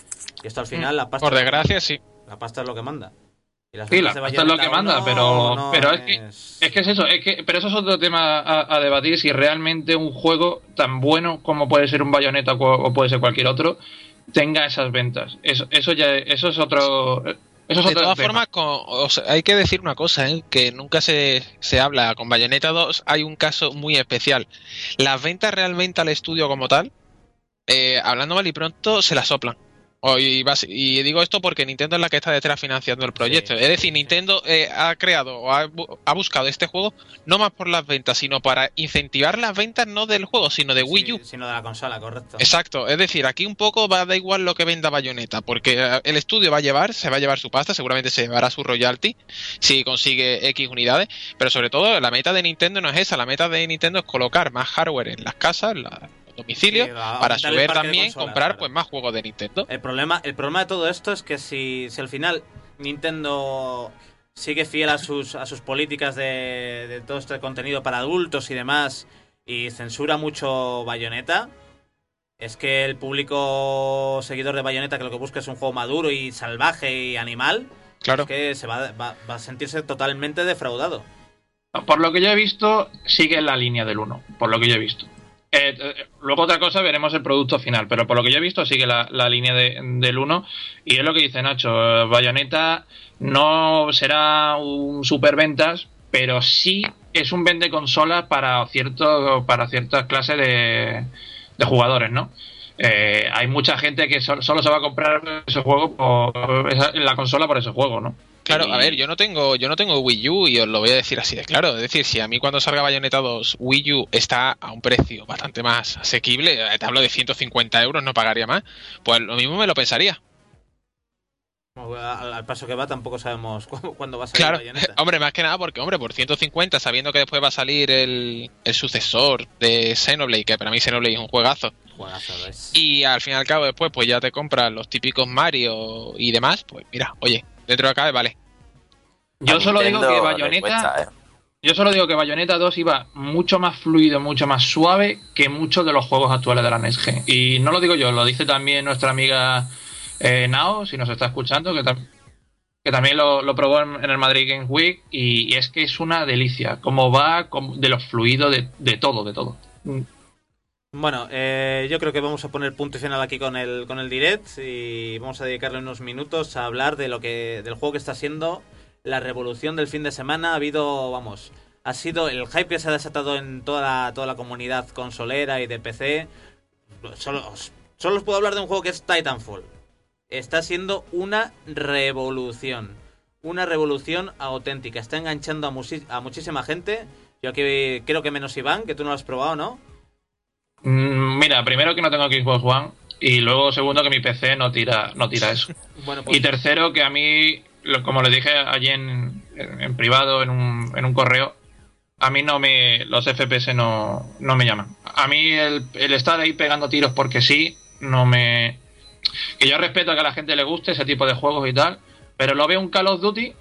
Y esto al final, la pasta, Por desgracia, sí. la pasta es lo que manda. Sí, la de pasta es lo que manda, 1 pero, no pero es, que, es que es eso, es que, pero eso es otro tema a, a debatir, si realmente un juego tan bueno como puede ser un Bayonetta o, o puede ser cualquier otro, tenga esas ventas. Eso, eso ya eso es otro... Eso es De otro todas tema. formas, con- o sea, hay que decir una cosa, ¿eh? que nunca se, se habla. Con Bayonetta 2 hay un caso muy especial. Las ventas realmente al estudio como tal, eh, hablando mal y pronto, se las soplan. O- y, y digo esto porque Nintendo es la que está detrás financiando el proyecto. Sí, es decir. Nintendo eh, ha creado o ha, bu- ha buscado este juego no más por las ventas, sino para incentivar las ventas no del juego, sino de Wii U. Sí, sino de la consola, correcto. Exacto, es decir, aquí un poco va a dar igual lo que venda Bayonetta, porque eh, el estudio va a llevar, se va a llevar su pasta, seguramente se llevará su royalty si consigue X unidades, pero sobre todo la meta de Nintendo no es esa, la meta de Nintendo es colocar más hardware en las casas, la- Sí, para su vez también consolas, comprar claro. pues más juegos de Nintendo. El problema, el problema de todo esto es que si, si al final Nintendo sigue fiel a sus, a sus políticas de, de todo este contenido para adultos y demás y censura mucho Bayonetta, es que el público seguidor de Bayonetta que lo que busca es un juego maduro y salvaje y animal, Claro. es que se va, va- va a sentirse totalmente defraudado. Por lo que yo he visto, sigue en la línea del 1, por lo que yo he visto. Eh, eh, luego otra cosa, veremos el producto final, pero por lo que yo he visto, sigue la, línea de- del 1. Y es lo que dice Nacho, eh, Bayonetta no será un superventas, pero sí es un vende consola para, cierto, para ciertas clases de, jugadores, ¿no? Eh, hay mucha gente que so- solo se va a comprar ese juego por la consola por ese juego, ¿no? Claro, a ver, yo no tengo, yo no tengo Wii U y os lo voy a decir así de claro. Es decir, si a mí cuando salga Bayonetta 2 Wii U está a un precio bastante más asequible, eh, te hablo de 150 euros, no pagaría más, pues lo mismo me lo pensaría. Al, al paso que va tampoco sabemos cu- cuándo va a salir Claro, Bayonetta. hombre, más que nada porque, hombre, por 150, sabiendo que después va a salir el, el sucesor de Xenoblade, que para mí Xenoblade es un juegazo, Juegazo, y al fin y al cabo después pues ya te compras los típicos Mario y demás, pues mira, oye, dentro de acá vale. Yo A solo digo que Bayonetta ¿eh? Yo solo digo que Bayonetta 2 iba mucho más fluido, mucho más suave que muchos de los juegos actuales de la NES Gen. Y no lo digo yo, lo dice también nuestra amiga eh, Nao, si nos está escuchando, que, tam- que también lo, lo probó en, en el Madrid Games Week. Y, y es que es una delicia, como va como- de lo fluido de, de todo, de todo. Bueno, eh, yo creo que vamos a poner punto y final aquí con el, con el direct y vamos a dedicarle unos minutos a hablar de lo que del juego que está siendo la revolución del fin de semana. Ha habido, vamos, ha sido el hype que se ha desatado en toda la, toda la comunidad consolera y de PC. Solo, os- solo os puedo hablar de un juego que es Titanfall. Está siendo una revolución. Una revolución auténtica. Está enganchando a, a muchísima gente. Yo aquí creo que menos Iván, que tú no lo has probado, ¿no? Mm, Mira, primero que no tengo Xbox One. Y luego, segundo, que mi PC no tira, no tira eso. Bueno, pues Y tercero, que a mí, como le dije allí en privado, en un, en un correo, a mí no me. Los FPS no, no me llaman. A mí el, el estar ahí pegando tiros porque sí, no me. Que yo respeto que a la gente le guste ese tipo de juegos y tal, pero lo veo un Call of Duty,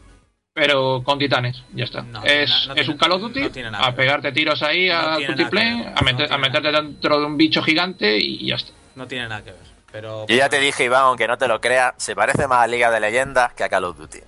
pero con titanes, ya está. No, es, no, no es tiene- un Call of Duty no tiene nada a pegarte tiros ahí No a ver, a, meter- a meterte dentro de un bicho gigante y ya está. no tiene nada que ver. Pero Yo ya te dije, Iván, aunque no te lo creas, se parece más a Liga de Leyendas que a Call of Duty.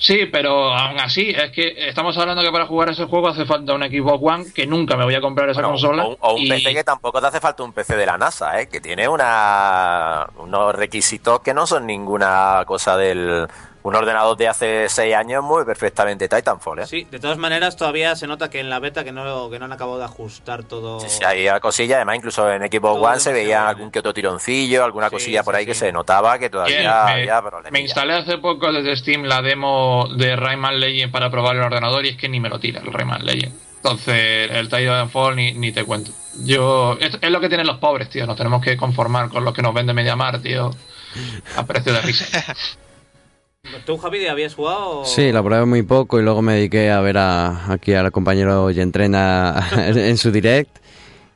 Sí, pero aún así, es que estamos hablando que para jugar ese juego hace falta un Xbox One, que nunca me voy a comprar esa Bueno, consola. o, un- o un y- PC que tampoco te hace falta un PC de la NASA, ¿eh? que tiene una, unos requisitos que no son ninguna cosa del... Un ordenador de hace 6 años muy perfectamente Titanfall, ¿eh? Sí, de todas maneras todavía se nota que en la beta que no, que no han acabado de ajustar todo. Sí, sí, había cosillas, además incluso en Xbox Todo One se veía bien. algún que otro tironcillo, alguna Sí, cosilla por sí, ahí que se notaba que Bien, todavía me, había me problemillas. instalé hace poco desde Steam la demo de Rayman Legend para probar el ordenador y es que ni me lo tira el Rayman Legend. Entonces, el Titanfall ni, ni te cuento. Yo, es, es lo que tienen los pobres, tío. Nos tenemos que conformar con lo que nos vende Mediamar, tío. A precio de risa. ¿Tú, Javi, habías jugado? o- Sí, la probé muy poco y luego me dediqué a ver a, aquí al compañero y entrena en su direct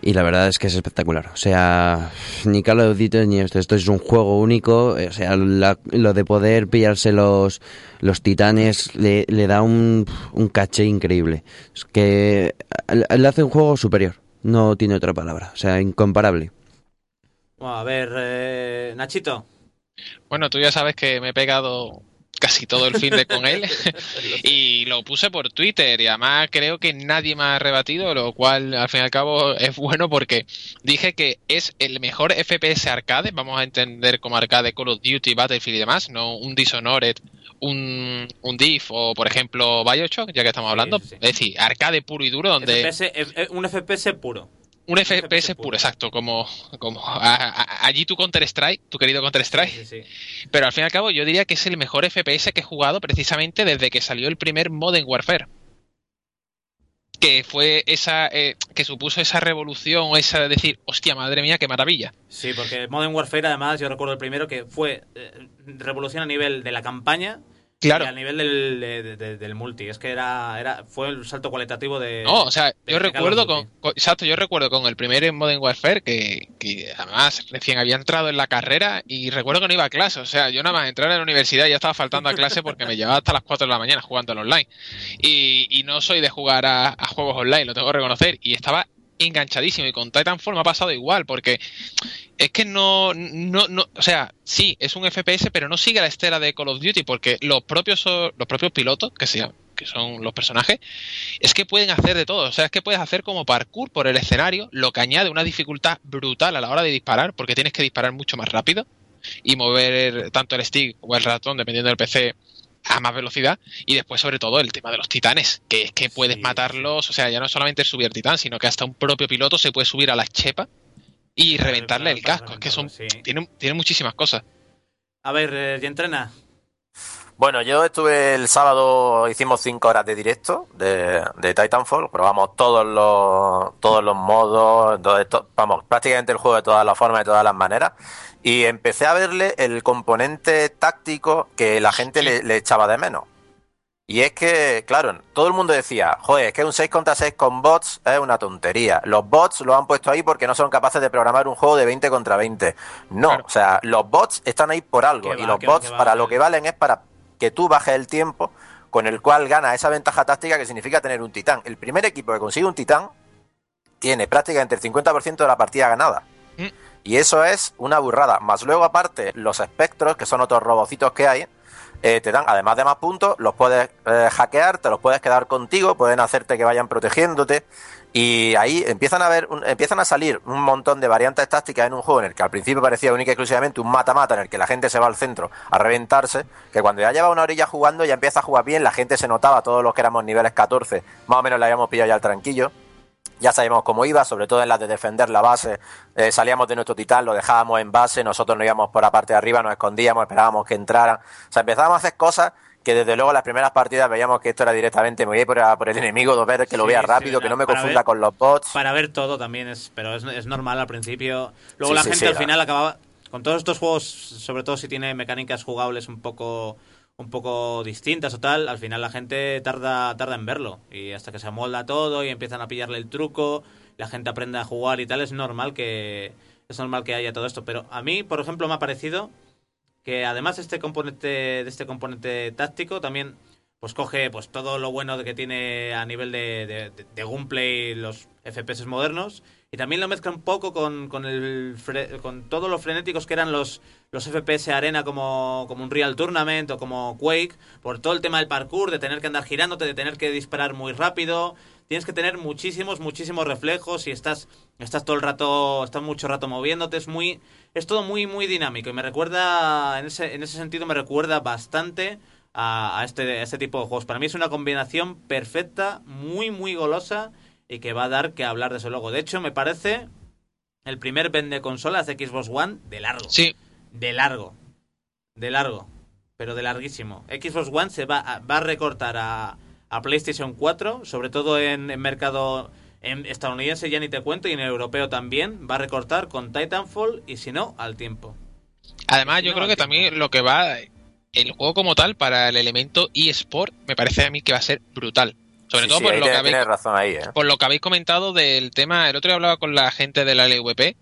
y la verdad es que es espectacular. O sea, ni Call of Duty ni esto, esto es un juego único. O sea, la- lo de poder pillarse los, los titanes le, le da un, un caché increíble. Es que le hace un juego superior, no tiene otra palabra. O sea, incomparable. Bueno, a ver, eh, Nachito. Bueno, tú ya sabes que me he pegado casi todo el fin de con él y lo puse por Twitter y además creo que nadie me ha rebatido, lo cual al fin y al cabo es bueno porque dije que es el mejor FPS arcade, vamos a entender como arcade Call of Duty, Battlefield y demás, no un Dishonored, un, un Div o por ejemplo Bioshock, ya que estamos hablando, sí, sí. es decir, arcade puro y duro donde... FPS, eh, un FPS puro. Un FPS puro, exacto, como, como a- a- allí tu Counter Strike, tu querido Counter Strike. Sí, sí. Pero al fin y al cabo, yo diría que es el mejor FPS que he jugado precisamente desde que salió el primer Modern Warfare. Que fue esa. eh, que supuso esa revolución, o esa de decir, hostia, madre mía, qué maravilla. Sí, porque Modern Warfare, además, yo recuerdo el primero que fue eh, revolución a nivel de la campaña Claro. y a nivel del, de- de- del multi. Es que era, era fue el salto cualitativo de. No, o sea, yo recuerdo con, con- Exacto, yo recuerdo con el primer Modern Warfare que, que además recién había entrado en la carrera y recuerdo que no iba a clase. O sea, yo nada más entrar en la universidad ya estaba faltando a clase porque me llevaba hasta las 4 de la mañana jugando al online. Y, y no soy de jugar a, a juegos online, lo tengo que reconocer. Y estaba enganchadísimo y con Titanfall me ha pasado igual porque es que no, no, no, o sea, sí, es un FPS, pero no sigue la estela de Call of Duty porque los propios, los propios pilotos, que, se que son los personajes, es que pueden hacer de todo. O sea, es que puedes hacer como parkour por el escenario, lo que añade una dificultad brutal a la hora de disparar, porque tienes que disparar mucho más rápido y mover tanto el stick o el ratón, dependiendo del PC, a más velocidad. Y después, sobre todo, el tema de los titanes, que es que puedes Sí, matarlos. O sea, ya no solamente subir titán, sino que hasta un propio piloto se puede subir a la chepa y Para reventarle el casco. Es que son, reventarlo, sí. tiene, tiene muchísimas cosas. A ver, eh, ¿y entrena? Bueno, yo estuve el sábado, hicimos cinco horas de directo de, de Titanfall, probamos todos los, todos los modos, todo esto- vamos, prácticamente el juego de todas las formas, de todas las maneras, y empecé a verle el componente táctico que la gente le, le echaba de menos. Y es que, claro, todo el mundo decía, joder, es que un 6 contra 6 con bots es una tontería. Los bots lo han puesto ahí porque no son capaces de programar un juego de 20 contra 20. No, Claro. o sea, los bots están ahí por algo. Y los va, bots va. para lo que valen es para que tú bajes el tiempo con el cual ganas esa ventaja táctica que significa tener un titán. El primer equipo que consigue un titán tiene prácticamente el 50% de la partida ganada. Mm. Y eso es una burrada. Más luego, aparte, los espectros, que son otros robocitos que hay, eh, te dan, además de más puntos, los puedes eh, hackear, te los puedes quedar contigo, pueden hacerte que vayan protegiéndote. Y ahí empiezan a ver, empiezan a salir un montón de variantes tácticas en un juego en el que al principio parecía única y exclusivamente un mata-mata en el que la gente se va al centro a reventarse, que cuando ya lleva una orilla jugando ya empieza a jugar bien, la gente se notaba, todos los que éramos niveles 14, más o menos le habíamos pillado ya el tranquillo. Ya sabíamos cómo iba, sobre todo en las de defender la base. Eh, salíamos de nuestro titán, lo dejábamos en base, nosotros nos íbamos por la parte de arriba, nos escondíamos, esperábamos que entraran. O sea, empezábamos a hacer cosas que desde luego las primeras partidas veíamos que esto era directamente, me voy a ir por, por el enemigo, ver que lo vea sí, rápido, que no me confunda ver- con los bots. Para ver todo también es, pero es, es normal al principio. Luego Sí, la gente al final acababa con todos estos juegos, sobre todo si tiene mecánicas jugables un poco un poco distintas o tal, al final la gente tarda tarda en verlo. Y hasta que se amolda todo y empiezan a pillarle el truco, la gente aprende a jugar y tal, es normal que es normal que haya todo esto, pero a mí, por ejemplo, me ha parecido que además de este componente de este componente táctico también pues coge pues todo lo bueno de que tiene a nivel de, de, de- gameplay los FPS modernos y también lo mezcla un poco con, con el con todos los frenéticos que eran los los FPS arena como, como un Real Tournament o como Quake por todo el tema del parkour de tener que andar girándote de tener que disparar muy rápido. Tienes que tener muchísimos muchísimos reflejos y estás estás todo el rato estás mucho rato moviéndote. Es muy es todo muy muy dinámico y me recuerda en ese en ese sentido me recuerda bastante a, a este, a este tipo de juegos. Para mí es una combinación perfecta, muy, muy golosa y que va a dar que hablar desde luego. De hecho, me parece el primer vende consolas de Xbox One de largo. Sí, De largo. De largo. Pero de larguísimo. Xbox One se va a, va a recortar a, a PlayStation 4, sobre todo en, en mercado en estadounidense ya ni te cuento y en europeo también. Va a recortar con Titanfall y si no, al tiempo. Además, yo No, creo que tiempo. también lo que va, el juego como tal, para el elemento eSport, me parece a mí que va a ser brutal. Sobre Sí, todo sí, por lo que habéis razón ahí, ¿eh? por lo que habéis comentado del tema, el otro día hablaba con la gente de la LVP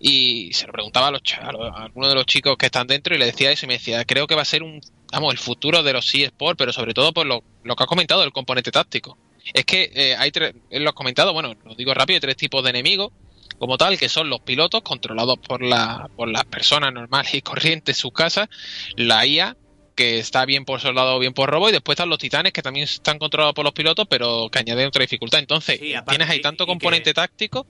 y se lo preguntaba a, los, a, los- a algunos de los chicos que están dentro y le decía eso y me decía, creo que va a ser un, vamos, el futuro de los eSports, pero sobre todo por lo, lo que has comentado del componente táctico. Es que eh, hay tres, él lo has comentado, bueno, lo digo rápido, hay tres tipos de enemigos como tal, que son los pilotos controlados por, la, por las personas normales y corrientes en sus casas, la IA, que está bien por soldado o bien por robo, y después están los titanes, que también están controlados por los pilotos, pero que añaden otra dificultad. Entonces, Sí, aparte- tienes ahí tanto componente que- táctico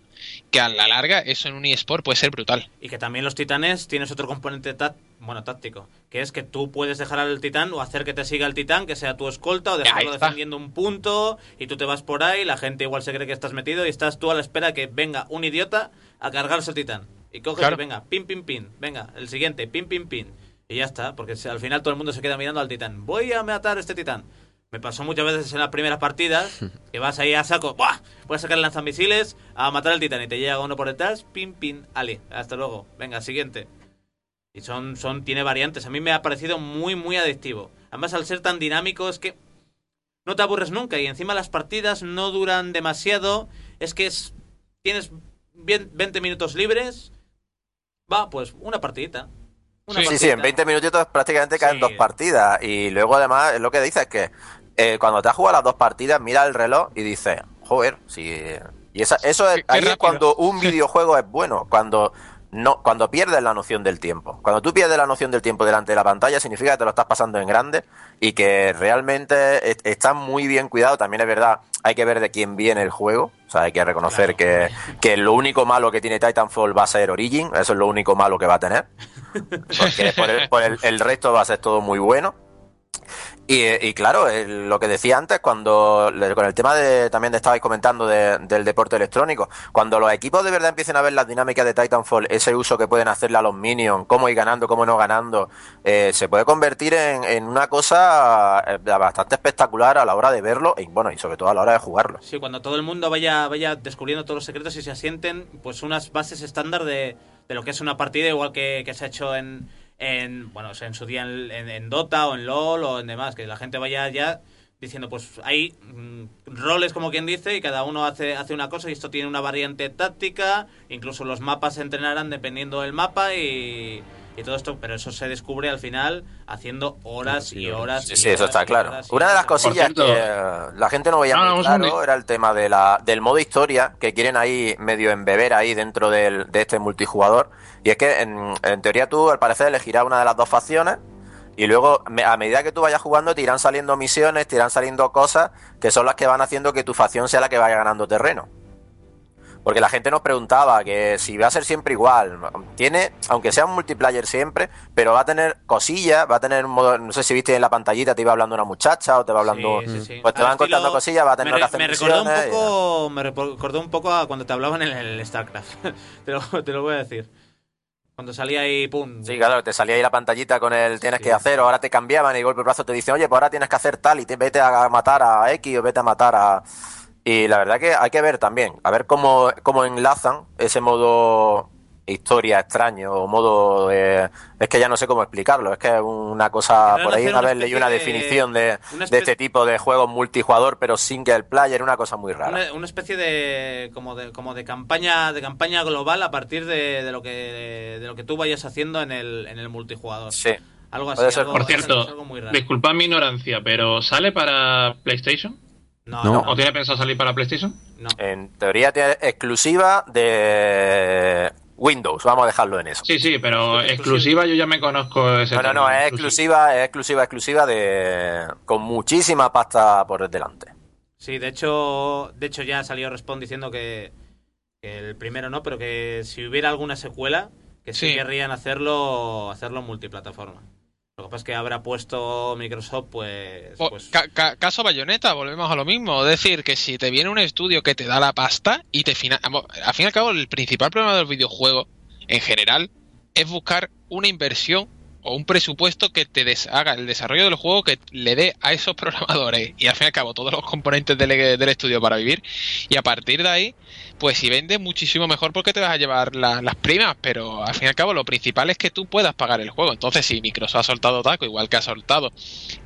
que a la larga eso en un eSport puede ser brutal. Y que también los titanes tienes otro componente bueno, táctico, que es que tú puedes dejar al titán o hacer que te siga el titán, que sea tu escolta, o dejarlo defendiendo un punto, y tú te vas por ahí, la gente igual se cree que estás metido y estás tú a la espera que venga un idiota a cargarse el titán. Y coges Claro. y venga, pin, pin, pin, venga, el siguiente, pin, pin, pin. Y ya está, porque al final todo el mundo se queda mirando al titán. Voy a matar a este titán. Me pasó muchas veces en las primeras partidas que vas ahí a saco, ¡buah! Voy a sacar el lanzamisiles a matar al titán y te llega uno por detrás, pin, pin, ale, hasta luego. Venga, siguiente. Y son, son, tiene variantes. A mí me ha parecido muy, muy adictivo. Además, al ser tan dinámico, es que no te aburres nunca. Y encima las partidas no duran demasiado. Es que es, tienes bien- 20 minutos libres. Va, pues una partidita. Una Sí, Sí, sí, en partidita. 20 minutitos prácticamente caen Sí. dos partidas. Y luego, además, lo que dices es que eh, cuando te has jugado las dos partidas, mira el reloj y dices, joder, si. Y esa- eso es, ahí es cuando un videojuego es bueno. Cuando. No, cuando pierdes la noción del tiempo. Cuando tú pierdes la noción del tiempo delante de la pantalla, significa que te lo estás pasando en grande y que realmente es- está muy bien cuidado. También es verdad, hay que ver de quién viene el juego. O sea, hay que reconocer que, que lo único malo que tiene Titanfall va a ser Origin. Eso es lo único malo que va a tener. Porque por el, por el- el resto va a ser todo muy bueno. Y, y claro, el- lo que decía antes, cuando con el tema de también estabais comentando de- del deporte electrónico, cuando los equipos de verdad empiecen a ver las dinámicas de Titanfall, ese uso que pueden hacerle a los minions, cómo ir ganando, cómo no ganando, eh, se puede convertir en, en una cosa eh, bastante espectacular a la hora de verlo y bueno, y sobre todo a la hora de jugarlo. Sí, cuando todo el mundo vaya, vaya descubriendo todos los secretos y se asienten, pues unas bases estándar de, de lo que es una partida, igual que, que se ha hecho en, en bueno, en su día en Dota o en LOL o en demás, que la gente vaya ya diciendo, pues hay mm, roles como quien dice y cada uno hace, hace una cosa y esto tiene una variante táctica, incluso los mapas se entrenarán dependiendo del mapa y, y todo esto, pero eso se descubre al final haciendo horas y horas. Sí, y sí, eso horas está y claro. Una de las cosillas cierto- que eh, la gente no veía No, muy claro era el tema de la, del modo historia, que quieren ahí medio embeber ahí dentro del, de este multijugador. Y es que en, en teoría tú al parecer elegirás una de las dos facciones y luego a medida que tú vayas jugando te irán saliendo misiones, te irán saliendo cosas que son las que van haciendo que tu facción sea la que vaya ganando terreno. Porque la gente nos preguntaba que si va a ser siempre igual. Tiene, aunque sea un multiplayer siempre, pero va a tener cosillas, va a tener un modo, no sé si viste en la pantallita, te iba hablando una muchacha o te va hablando... Sí, sí, sí. Pues te Al van contando cosillas, va a tener me, re- me recordó un poco me recordó un poco a cuando te hablaban en el, el StarCraft te, lo, te lo voy a decir cuando salía ahí pum Sí, claro, te salía ahí la pantallita con el tienes Sí. que hacer, o ahora te cambiaban y golpe el brazo te dicen, oye, pues ahora tienes que hacer tal y te, vete a matar a X o vete a matar a... Y la verdad que hay que ver también, a ver cómo, cómo enlazan ese modo historia extraño o modo de... Es que ya no sé cómo explicarlo, es que es una cosa... Por ahí una vez leí una de- definición de, una de este tipo de juegos multijugador pero single player, una cosa muy rara. una, una especie de como de como de campaña de campaña global a partir de, de lo que de lo que tú vayas haciendo en el, en el multijugador Sí. algo así algo- Por cierto, algo muy raro. disculpad mi ignorancia, pero ¿sale para PlayStation? No, No. ¿O tiene pensado salir para PlayStation? no. En teoría tiene exclusiva de Windows, vamos a dejarlo en eso. Sí, sí, pero exclusiva yo ya me conozco ese No, no, es exclusiva, es exclusiva, exclusiva de con muchísima pasta por delante. Sí, de hecho, de hecho ya salió Respawn diciendo que, que el primero no, pero que si hubiera alguna secuela, que sí, Sí. querrían hacerlo, hacerlo multiplataforma. Lo que pasa es que habrá puesto Microsoft, pues, O- pues ca- ca- caso bayoneta, volvemos a lo mismo. Es decir, que si te viene un estudio que te da la pasta y te fina... vamos, Al fin y al cabo, el principal problema del videojuego, en general, es buscar una inversión o un presupuesto que te des- haga el desarrollo del juego que le dé a esos programadores y al fin y al cabo todos los componentes del, del estudio para vivir. Y a partir de ahí, pues si vendes muchísimo mejor porque te vas a llevar la- las primas, pero al fin y al cabo lo principal es que tú puedas pagar el juego. Entonces, si Microsoft ha soltado Taco, igual que ha soltado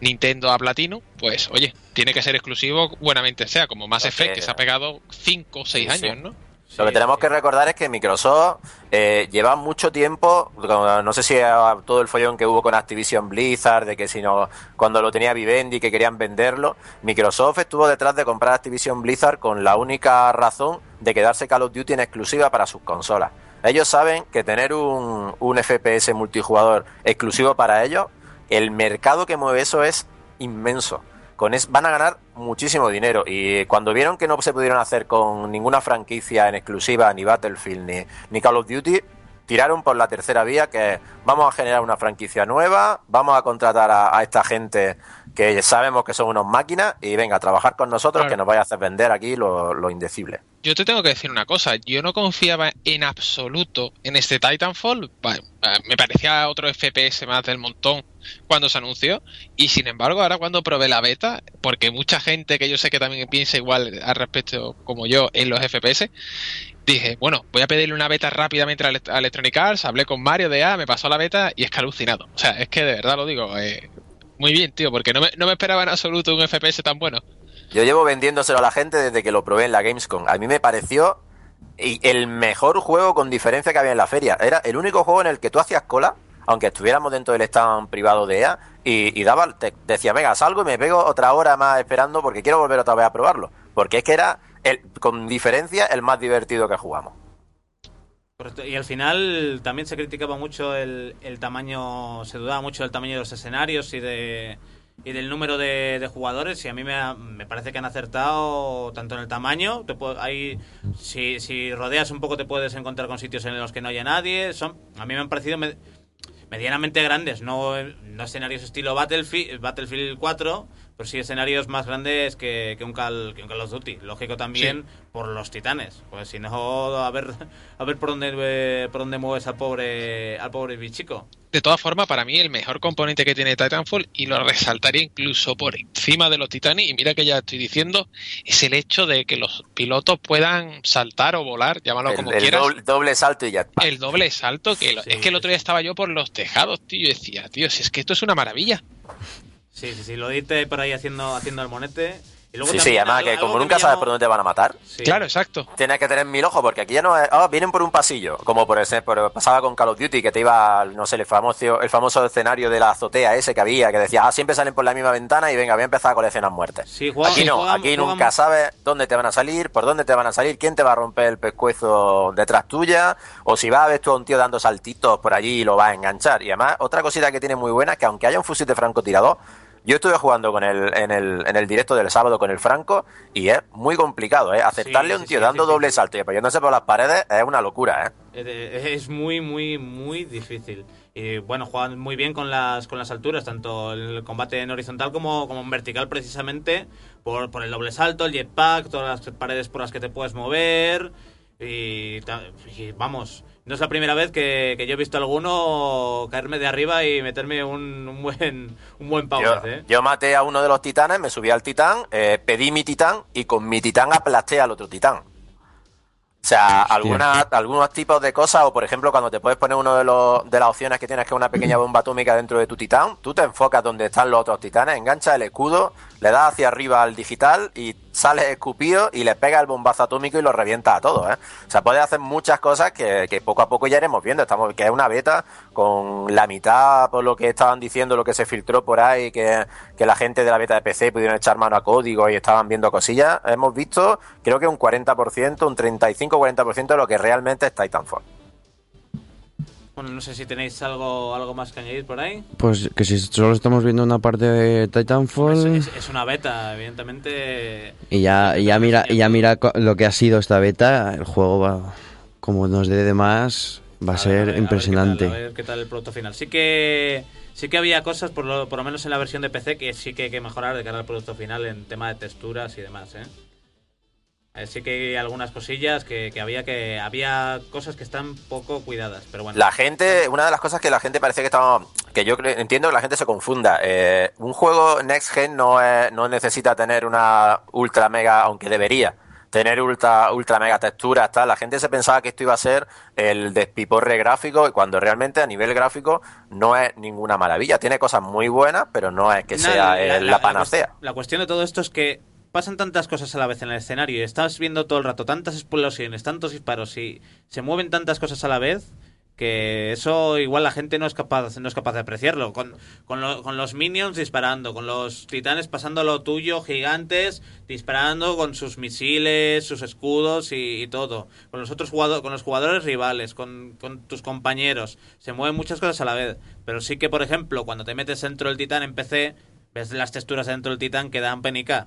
Nintendo a Platino, pues oye, tiene que ser exclusivo buenamente sea, como Mass Effect, que- se ha pegado 5 o 6 Sí, sí. años, ¿no? Lo que tenemos sí. que recordar es que Microsoft eh, lleva mucho tiempo, no sé si a- todo el follón que hubo con Activision Blizzard, de que si no, cuando lo tenía Vivendi, que querían venderlo, Microsoft estuvo detrás de comprar Activision Blizzard con la única razón de quedarse Call of Duty en exclusiva para sus consolas. Ellos saben que tener un, un FPS multijugador exclusivo para ellos el mercado que mueve eso es inmenso. Con es, van a ganar muchísimo dinero. Y cuando vieron que no se pudieron hacer con ninguna franquicia en exclusiva, ni Battlefield, ni, ni Call of Duty, tiraron por la tercera vía que vamos a generar una franquicia nueva, vamos a contratar a, a esta gente que sabemos que son unos máquinas y venga a trabajar con nosotros Claro. que nos vaya a hacer vender aquí lo, lo indecible. Yo te tengo que decir una cosa, yo no confiaba en absoluto en este Titanfall, va, me parecía otro FPS más del montón cuando se anunció y sin embargo ahora cuando probé la beta, porque mucha gente que yo sé que también piensa igual al respecto como yo en los FPS, dije, bueno, voy a pedirle una beta rápidamente a Elect- a Electronic Arts, hablé con Mario de A, me pasó la beta y es que alucinado. O sea, es que de verdad lo digo, eh, muy bien, tío, porque no me, no me esperaba en absoluto un FPS tan bueno. Yo llevo vendiéndoselo a la gente desde que lo probé en la Gamescom. A mí me pareció el mejor juego con diferencia que había en la feria. Era el único juego en el que tú hacías cola, aunque estuviéramos dentro del stand privado de EA, y, y daba, te decía, venga, salgo y me pego otra hora más esperando porque quiero volver otra vez a probarlo. Porque es que era, el, con diferencia, el más divertido que jugamos. Correcto. Y al final también se criticaba mucho el, el tamaño, se dudaba mucho del tamaño de los escenarios y de y del número de, de jugadores y a mí me, me parece que han acertado tanto en el tamaño, te puedo- hay, si, si rodeas un poco te puedes encontrar con sitios en los que no haya nadie, son a mí me han parecido me- medianamente grandes, no, no escenarios estilo Battlefield, Battlefield 4, pero sí escenarios más grandes que, que un, Call, que un Call of Duty. Lógico también por los titanes, pues si no, a ver, a ver por dónde eh, por dónde mueves al pobre, al pobre bichico. De todas formas, para mí el mejor componente que tiene Titanfall, y lo resaltaría incluso por encima de los Titanes, y mira que ya estoy diciendo, es el hecho de que los pilotos puedan saltar o volar, llámalo El, como el quieras, doble, doble salto y jetpack. el doble salto, que lo- Sí, es que el otro día estaba yo por los tejados, tío, y decía, tío, si es que esto es una maravilla. Sí, sí, sí, lo diste por ahí haciendo, haciendo el monete. Y luego Sí, sí, también además algo- que como nunca sabes por dónde te van a matar, Sí. Claro, exacto. Tienes que tener mil ojos, porque aquí ya no es. Ah, vienen por un pasillo, como por ese, por- pasaba con Call of Duty, que te iba, al, no sé, el famoso, el famoso escenario de la azotea ese que había, que decía, ah, siempre salen por la misma ventana y venga, voy a empezar a coleccionar muertes. Sí, juega- aquí no, aquí nunca sabes dónde te van a salir, por dónde te van a salir, quién te va a romper el pescuezo detrás tuya, o si vas a ver tú a un tío dando saltitos por allí y lo vas a enganchar. Y además, otra cosita que tiene muy buena es que aunque haya un fusil de francotirador, yo estuve jugando con el, en, el, en el directo del sábado con el Franco y es muy complicado, ¿eh? Aceptarle Sí, a un tío sí, dando sí, doble salto y apoyándose por las paredes es una locura, ¿eh? Es muy, muy, muy difícil. Y bueno, juegan muy bien con las, con las alturas, tanto el combate en horizontal como, como en vertical, precisamente, por, por el doble salto, el jetpack, todas las paredes por las que te puedes mover. Y, y vamos, no es la primera vez que, que yo he visto a alguno caerme de arriba y meterme un, un buen, un buen Yo, power, ¿eh? yo maté a uno de los titanes, me subí al titán, eh, pedí mi titán y con mi titán aplasté al otro titán. O sea, algunas, algunos tipos de cosas, o por ejemplo, cuando te puedes poner uno de, los, de las opciones que tienes, que es una pequeña bomba atómica dentro de tu titán, tú te enfocas donde están los otros titanes, enganchas el escudo, le das hacia arriba al digital y sales escupido y le pegas el bombazo atómico y lo revientas a todos, ¿eh? O sea, puedes hacer muchas cosas que, que poco a poco ya iremos viendo. Estamos, que es una beta con la mitad, por lo que estaban diciendo, lo que se filtró por ahí, que, que la gente de la beta de PC pudieron echar mano a código y estaban viendo cosillas. Hemos visto, creo que un 40%, un 35-40% de lo que realmente es Titanfall. Bueno, no sé si tenéis algo, algo más que añadir por ahí. Pues que si solo estamos viendo una parte de Es, Titanfall es- es una beta, evidentemente. y ya, y ya mira, y ya mira lo que ha sido esta beta, el juego va, como nos dé de más, va a, ver, ser ver, ver qué impresionante. tal, A ver, qué tal, el producto final. Sí que sí que había cosas, por lo, por lo menos en la versión de PC, que sí que hay que mejorar de cara al producto final en tema de texturas y demás, ¿eh? Eh, Sí que hay algunas cosillas que, que había que había cosas que están poco cuidadas, pero bueno. La gente, una de las cosas que la gente parece que estaba, que yo entiendo que la gente se confunda. eh, un juego Next Gen no, es- no necesita tener una ultra mega, aunque debería tener ultra, ultra mega texturas, tal. La gente se pensaba que esto iba a ser el despiporre gráfico, y cuando realmente a nivel gráfico no es ninguna maravilla. Tiene cosas muy buenas, pero no es que sea la, panacea. cuest- La cuestión de todo esto es que pasan tantas cosas a la vez en el escenario y estás viendo todo el rato tantas explosiones, tantos disparos y se mueven tantas cosas a la vez que eso igual la gente no es capaz no es capaz de apreciarlo. Con, con, con los minions disparando con los titanes pasando lo tuyo gigantes disparando con sus misiles sus escudos y, todo. Con los otros jugadores con los jugadores rivales con, con tus compañeros. Se mueven muchas cosas a la vez. Pero sí que por ejemplo cuando te metes dentro del titán en PC ves las texturas dentro del titán que dan penica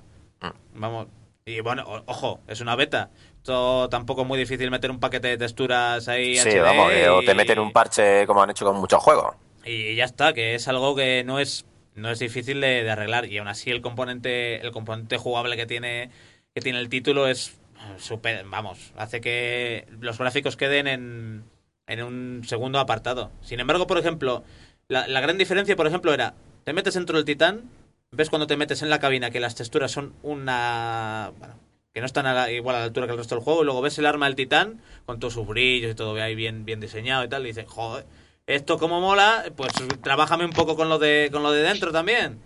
vamos y bueno ojo es una beta esto tampoco es muy difícil meter un paquete de texturas ahí Sí, HD vamos, o te meten un parche como han hecho con muchos juegos. y ya está, que es algo que no es no es difícil de, de arreglar y aún así el componente el componente jugable que tiene que tiene el título es super, vamos, hace que los gráficos queden en en un segundo apartado. Sin embargo, por ejemplo, la, la gran diferencia, por ejemplo, era te metes dentro del Titán, ves cuando te metes en la cabina que las texturas son una bueno, que no están a la- igual a la altura que el resto del juego, y luego ves el arma del titán con todos sus brillos y todo ahí bien, bien diseñado y tal, y dices, joder, esto como mola, pues trabájame un poco con lo de, con lo de dentro también.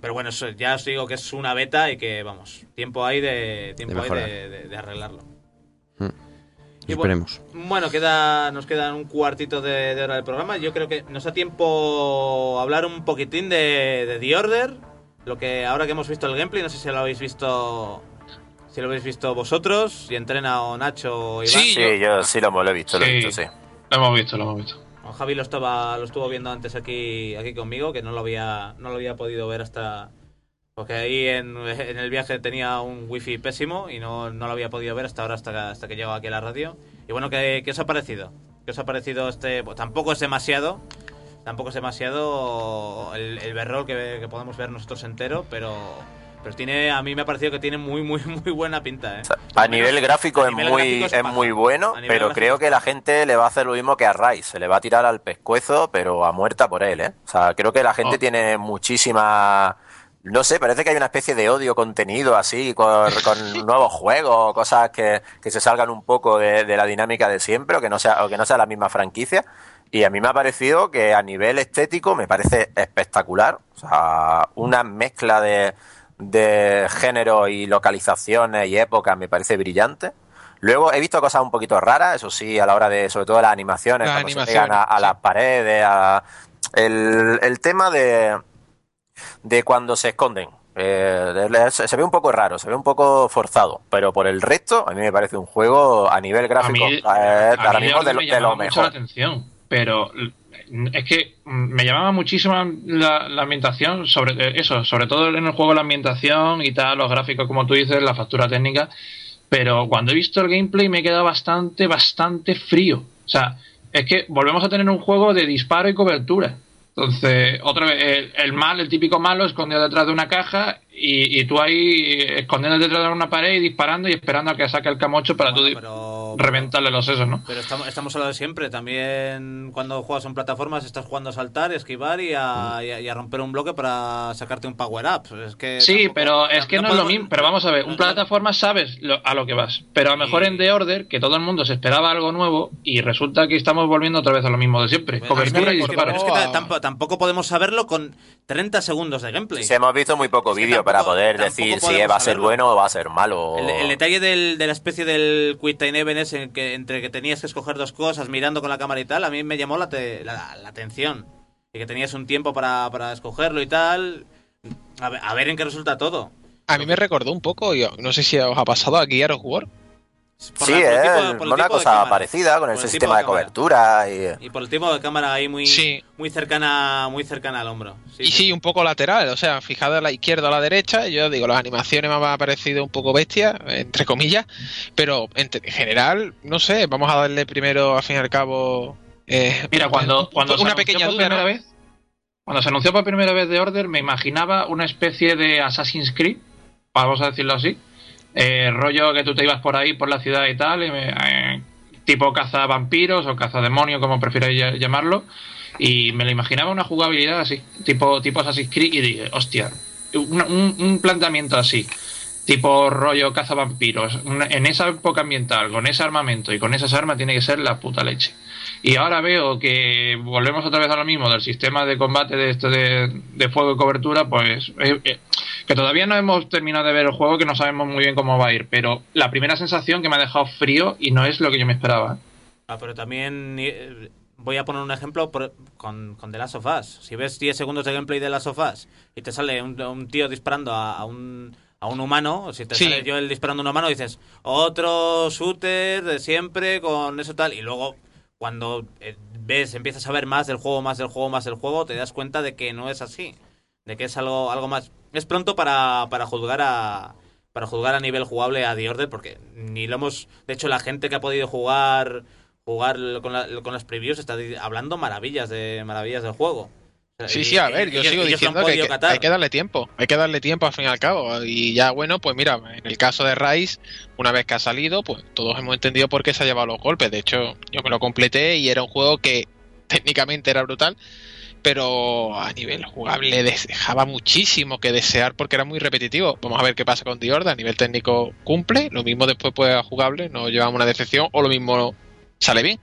Pero bueno, eso, ya os digo que es una beta y que, vamos, tiempo hay de, tiempo hay mejorar. de, de- de arreglarlo. Y bueno, Esperemos. bueno, queda, nos queda un cuartito de, de hora del programa. Yo creo que nos da tiempo hablar un poquitín de, de The Order. Lo que ahora que hemos visto el gameplay, no sé si lo habéis visto. Si lo habéis visto vosotros, si entrena o Nacho o Iván. Sí, Sí, yo sí lo, lo he visto, lo he visto, sí. Lo hemos visto, lo hemos visto. O Javi lo estaba, lo estuvo viendo antes aquí, aquí conmigo, que no lo había, no lo había podido ver hasta. Porque ahí en, en el viaje tenía un wifi pésimo y no, no lo había podido ver hasta ahora, hasta, que- hasta que llegó aquí a la radio. Y bueno, ¿qué, qué os ha parecido? ¿Qué os ha parecido este.? pues tampoco es demasiado. Tampoco es demasiado el, el berrol que, que podemos ver nosotros entero, pero. Pero tiene, a mí me ha parecido que tiene muy, muy, muy buena pinta, ¿eh? A menos nivel gráfico a es muy, gráfico es muy bueno, pero creo que la gente le va a hacer lo mismo que a Rice, se le va a tirar al pescuezo, pero a muerta por él, ¿eh? O sea, creo que la gente Oh. tiene muchísima... No sé, parece que hay una especie de odio contenido así, con, con nuevos juegos, cosas que, que se salgan un poco de, de la dinámica de siempre, o que, no sea, o que no sea la misma franquicia. Y a mí me ha parecido que a nivel estético me parece espectacular. O sea, una mezcla de, de género y localizaciones y épocas me parece brillante. Luego he visto cosas un poquito raras, eso sí, a la hora de, sobre todo las animaciones, Las cuando se pegan a, a sí. las paredes, a- el, el tema de, de cuando se esconden. Eh, se ve un poco raro, se ve un poco forzado, pero por el resto a mí me parece un juego a nivel A gráfico mí, eh, a ahora mí mismo de, me de lo llamaba mucho la mejor. atención, pero es que mm, me llamaba muchísimo la, la ambientación, sobre eh, eso, sobre todo en el juego la ambientación y tal, los gráficos, como tú dices, la factura técnica, pero cuando he visto el gameplay me he quedado bastante, bastante frío. O sea, es que volvemos a tener un juego de disparo y cobertura. Entonces, otra vez, el, el mal, el típico malo, escondido detrás de una caja y, y tú ahí eh, escondiendo detrás de una pared y disparando y esperando a que saque el camocho para Bueno, tú pero- reventarle los sesos, ¿no? Pero estamos, estamos hablando de siempre. También cuando juegas en plataformas estás jugando a saltar, esquivar y a, y a- y a romper un bloque para sacarte un power up. Es que Sí, tampoco- pero es que no, es lo podemos- mismo. Pero vamos a ver, un no- plataforma sabes lo- a lo que vas. Pero a lo mejor Y- en The Order, que todo el mundo se esperaba algo nuevo y resulta que estamos volviendo otra vez a lo mismo de siempre. Bueno, Cobertura y es que- disparo. pero es que ta- tampo- tampoco podemos saberlo con 30 segundos de gameplay. Hemos visto muy poco Es vídeo para poder decir si podemos va a ser saberlo. bueno o va a ser malo. El, el detalle del- de la especie del Quick Time Event entre que tenías que escoger dos cosas mirando con la cámara y tal, a mí me llamó la, la, atención. Y que tenías un tiempo para, para escogerlo y tal. A ver, en qué resulta todo. A mí me recordó un poco, yo no sé si os ha pasado a Gears of. Por sí, la- por el es tipo de- por el una de cosa cámara. parecida con tipo sistema de, cobertura. Y... Y por el tipo de cámara ahí muy, Sí. muy cercana muy cercana al hombro. Sí, y sí, un poco lateral, o sea, fijado a la izquierda o a la derecha, yo digo, las animaciones me han parecido un poco bestias, entre comillas, pero en, general, no sé, vamos a darle primero, al fin y al cabo... eh, Mira, cuando, cuando se una anunció pequeña por duda, primera ¿no? vez, cuando se anunció por primera vez The Order, me imaginaba una especie de Assassin's Creed, vamos a decirlo así. Eh, rollo que tú te ibas por ahí, por la ciudad y tal, eh, tipo caza vampiros o caza demonio, como prefierais ll- llamarlo. Y me lo imaginaba una jugabilidad así, tipo, tipo Assassin's Creed, y dije, hostia, un, un- un planteamiento así, tipo rollo caza vampiros, en esa época ambiental, con ese armamento y con esas armas, tiene que ser la puta leche. Y ahora veo que volvemos otra vez a lo mismo del sistema de combate de esto de, de fuego y cobertura, pues eh, eh, que todavía no hemos terminado de ver el juego, que no sabemos muy bien cómo va a ir, pero la primera sensación que me ha dejado frío y no es lo que yo me esperaba. Ah, pero también eh, voy a poner un ejemplo por- con, con The Last of Us. Si ves 10 segundos de gameplay de The Last of Us y te sale un, un tío disparando a, a un, a un humano, si te Sí. sale yo el disparando a un humano, dices, otro shooter de siempre con eso tal. Y luego, cuando eh, ves, empiezas a ver más del juego, más del juego, más del juego, te das cuenta de que no es así. De que es algo, algo más. Es pronto para, para juzgar a. Para juzgar a nivel jugable a The Order, porque ni lo hemos. De hecho, la gente que ha podido jugar jugar con, la- con las previews está hablando maravillas de maravillas del juego. Sí, sí, a ver, yo ellos- sigo ellos diciendo que, hay que catar. hay que darle tiempo, hay que darle tiempo al fin y al cabo. Y ya, bueno, pues mira, en el caso de Rise, una vez que ha salido, pues todos hemos entendido por qué se ha llevado los golpes. De hecho, yo me lo completé y era un juego que técnicamente era brutal, pero a nivel jugable dejaba muchísimo que desear porque era muy repetitivo. Vamos a ver qué pasa con Order, a nivel técnico cumple, lo mismo después pues jugable, no llevamos una decepción, o lo mismo sale bien.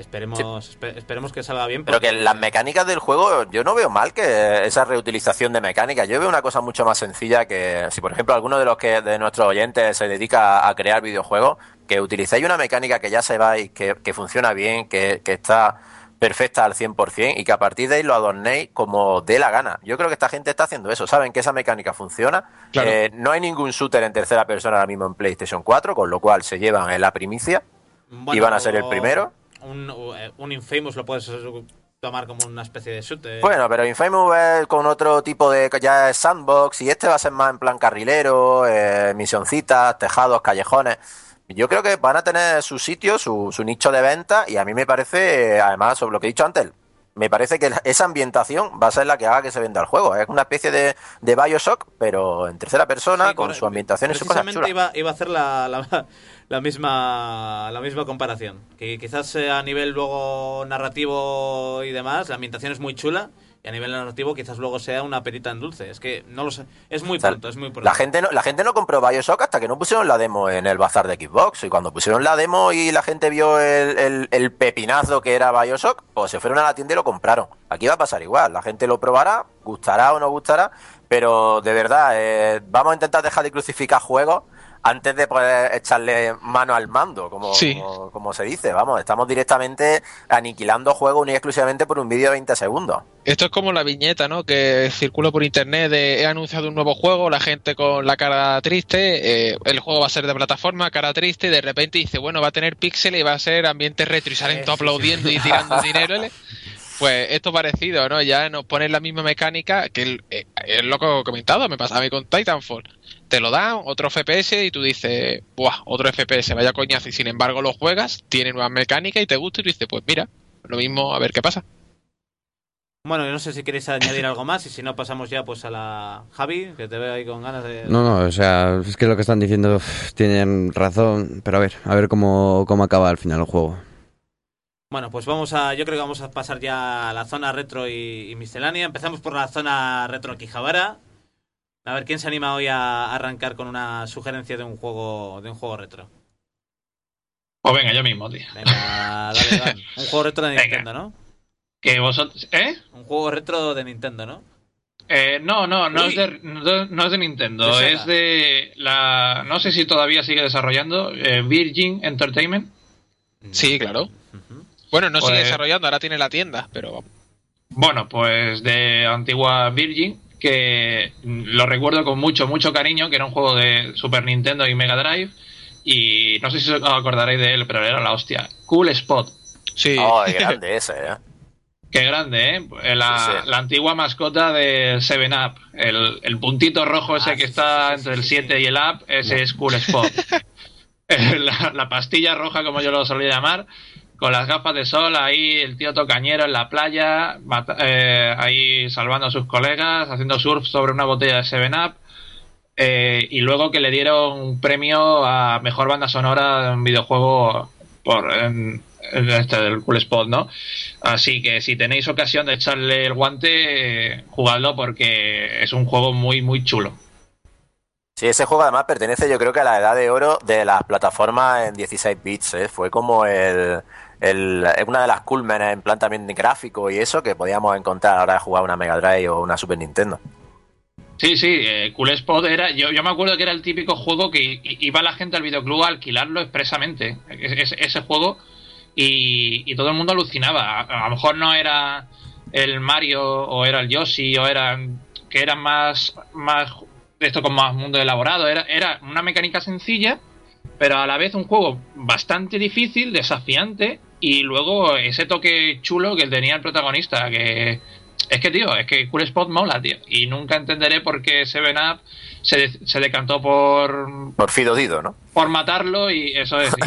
Esperemos, espe- esperemos que salga bien. Pero que las mecánicas del juego, yo no veo mal que esa reutilización de mecánicas. Yo veo una cosa mucho más sencilla que si, por ejemplo, alguno de los que de nuestros oyentes se dedica a crear videojuegos, que utilicéis una mecánica que ya sepáis que, que funciona bien, que, que está perfecta al 100% y que a partir de ahí lo adornéis como dé la gana. Yo creo que esta gente está haciendo eso. Saben que esa mecánica funciona. Claro. Eh, no hay ningún shooter en tercera persona ahora mismo en PlayStation 4, con lo cual se llevan en la primicia. Bueno, iban a ser el primero. Un, un Infamous lo puedes tomar como una especie de shooter. Bueno, pero Infamous es con otro tipo de. ya es sandbox y este va a ser más en plan carrilero, eh, misioncitas, tejados, callejones. Yo creo que van a tener su sitio, su, su nicho de venta y a mí me parece, eh, además, sobre lo que he dicho antes, me parece que esa ambientación va a ser la que haga que se venda el juego. Es una especie de, de Bioshock, pero en tercera persona, Sí, con su ambientación y su cosa Precisamente chula. iba, iba a hacer la, la, la misma la misma comparación. Que quizás a nivel luego narrativo y demás, la ambientación es muy chula. Y a nivel narrativo quizás luego sea una perita en dulce. Es que no lo sé. Es muy O sea, pronto, es muy pronto. La gente, no, la gente no compró Bioshock hasta que no pusieron la demo en el bazar de Xbox. Y cuando pusieron la demo y la gente vio el, el- el pepinazo que era Bioshock, pues se fueron a la tienda y lo compraron. Aquí va a pasar igual. La gente lo probará, gustará o no gustará. Pero de verdad, eh, vamos a intentar dejar de crucificar juegos antes de poder echarle mano al mando, como, Sí. como, como se dice. Vamos, estamos directamente aniquilando juegos únicamente y exclusivamente por un vídeo de 20 segundos. Esto es como la viñeta, ¿no? Que circula por internet de he anunciado un nuevo juego, la gente con la cara triste, eh, el juego va a ser de plataforma, cara triste, y de repente dice, bueno, va a tener píxeles y va a ser ambiente retro y salen Eh, todos aplaudiendo y tirando dinero. ¿eh? Pues esto parecido, ¿no? Ya nos ponen la misma mecánica que el- eh, es lo que he comentado, me pasaba a mí con Titanfall. Te lo dan, otro FPS y tú dices, ¡buah! Otro FPS, vaya coñazo. Y sin embargo lo juegas, tiene nuevas mecánicas y te gusta y tú dices, pues mira, lo mismo, a ver qué pasa. Bueno, yo no sé si queréis añadir algo más. Y si no, pasamos ya pues a la Javi, que te veo ahí con ganas de. No, no, o sea, es que lo que están diciendo uf, tienen razón, pero a ver, a ver cómo, cómo acaba al final el juego. Bueno, pues vamos a. Yo creo que vamos a pasar ya a la zona retro y, y miscelánea. Empezamos por la zona retro Quijabara. A ver quién se anima hoy a arrancar con una sugerencia de un juego de un juego retro. Pues venga, yo mismo, tío. Venga, dale, Dan. Un juego retro de Venga. Nintendo, ¿no? Que vosotros. ¿Eh? Un juego retro de Nintendo, ¿no? Eh, no, no, no es, de, no, no es de Nintendo, De es de la... No sé si todavía sigue desarrollando, eh, Virgin Entertainment. Sí, claro. Bueno, no sigue Pues- desarrollando, ahora tiene la tienda, pero Bueno, pues de antigua Virgin, que lo recuerdo con mucho, mucho cariño, que era un juego de Super Nintendo y Mega Drive. Y no sé si os acordaréis de él, pero era la hostia. Cool Spot. sí. Oh, es grande ese, ¿eh? Qué grande, ¿eh? La, Sí, sí. la antigua mascota de 7-Up. El, el puntito rojo ese Ah, que sí, está sí, entre sí, el sí, 7 sí. y el Up, ese es Cool Spot. Eh, la, la pastilla roja, como yo lo solía llamar, con las gafas de sol, ahí el tío tocañero en la playa, eh, ahí salvando a sus colegas, haciendo surf sobre una botella de 7-Up. eh, y luego que le dieron un premio a mejor banda sonora de un videojuego por en- en este del Cool Spot, ¿no? Así que si tenéis ocasión de echarle el guante, jugadlo porque es un juego muy, muy chulo. Sí, ese juego además pertenece yo creo que a la edad de oro de las plataformas en 16 bits, ¿eh? Fue como el, el- una de las culmenes en plan también gráfico y eso que podíamos encontrar ahora de jugar una Mega Drive o una Super Nintendo. Sí, sí, eh, Cool Spot era. Yo, yo me acuerdo que era el típico juego que iba la gente al videoclub a alquilarlo expresamente. Es- es- ese juego y, todo el mundo alucinaba. A, lo mejor no era el Mario o era el Yoshi o eran que eran más más esto con más mundo elaborado, era, era una mecánica sencilla, pero a la vez un juego bastante difícil, desafiante y luego ese toque chulo que tenía el protagonista, que es que, tío, es que Cool Spot mola, tío. Y nunca entenderé por qué Seven Up se, se decantó por. Por Fido Dido, ¿no? Por matarlo y eso es.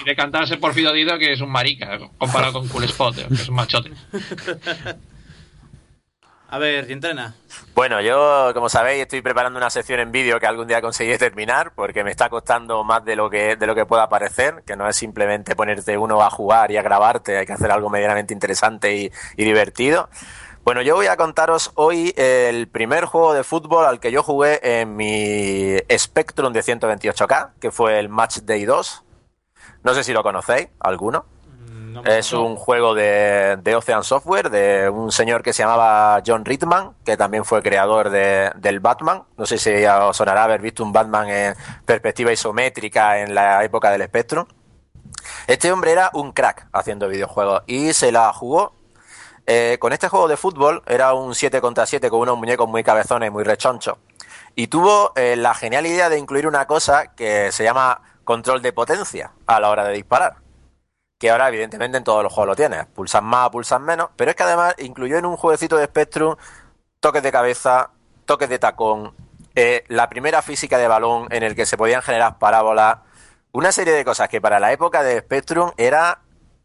Y, decantarse por Fido Dido, que es un marica, comparado con Cool Spot, tío, que es un machote. A ver, ¿y entrena? Bueno, yo, como sabéis, estoy preparando una sección en vídeo que algún día conseguiré terminar, porque me está costando más de lo que de lo que pueda parecer, que no es simplemente ponerte uno a jugar y a grabarte, hay que hacer algo medianamente interesante y, y divertido. Bueno, yo voy a contaros hoy el primer juego de fútbol al que yo jugué en mi Spectrum de 128K, que fue el Match Day 2. No sé si lo conocéis, alguno es un juego de, Ocean Software, de un señor que se llamaba John Ritman, que también fue creador de, del Batman. No sé si os sonará haber visto un Batman en perspectiva isométrica en la época del Spectrum. Este hombre era un crack haciendo videojuegos y se la jugó. Eh, con este juego de fútbol era un 7 contra 7 con unos muñecos muy cabezones y muy rechonchos. Y tuvo eh, la genial idea de incluir una cosa que se llama control de potencia a la hora de disparar que ahora evidentemente en todos los juegos lo tienes. Pulsan más, pulsan menos, pero es que además incluyó en un jueguecito de Spectrum toques de cabeza, toques de tacón, eh, la primera física de balón en el que se podían generar parábolas, una serie de cosas que para la época de Spectrum era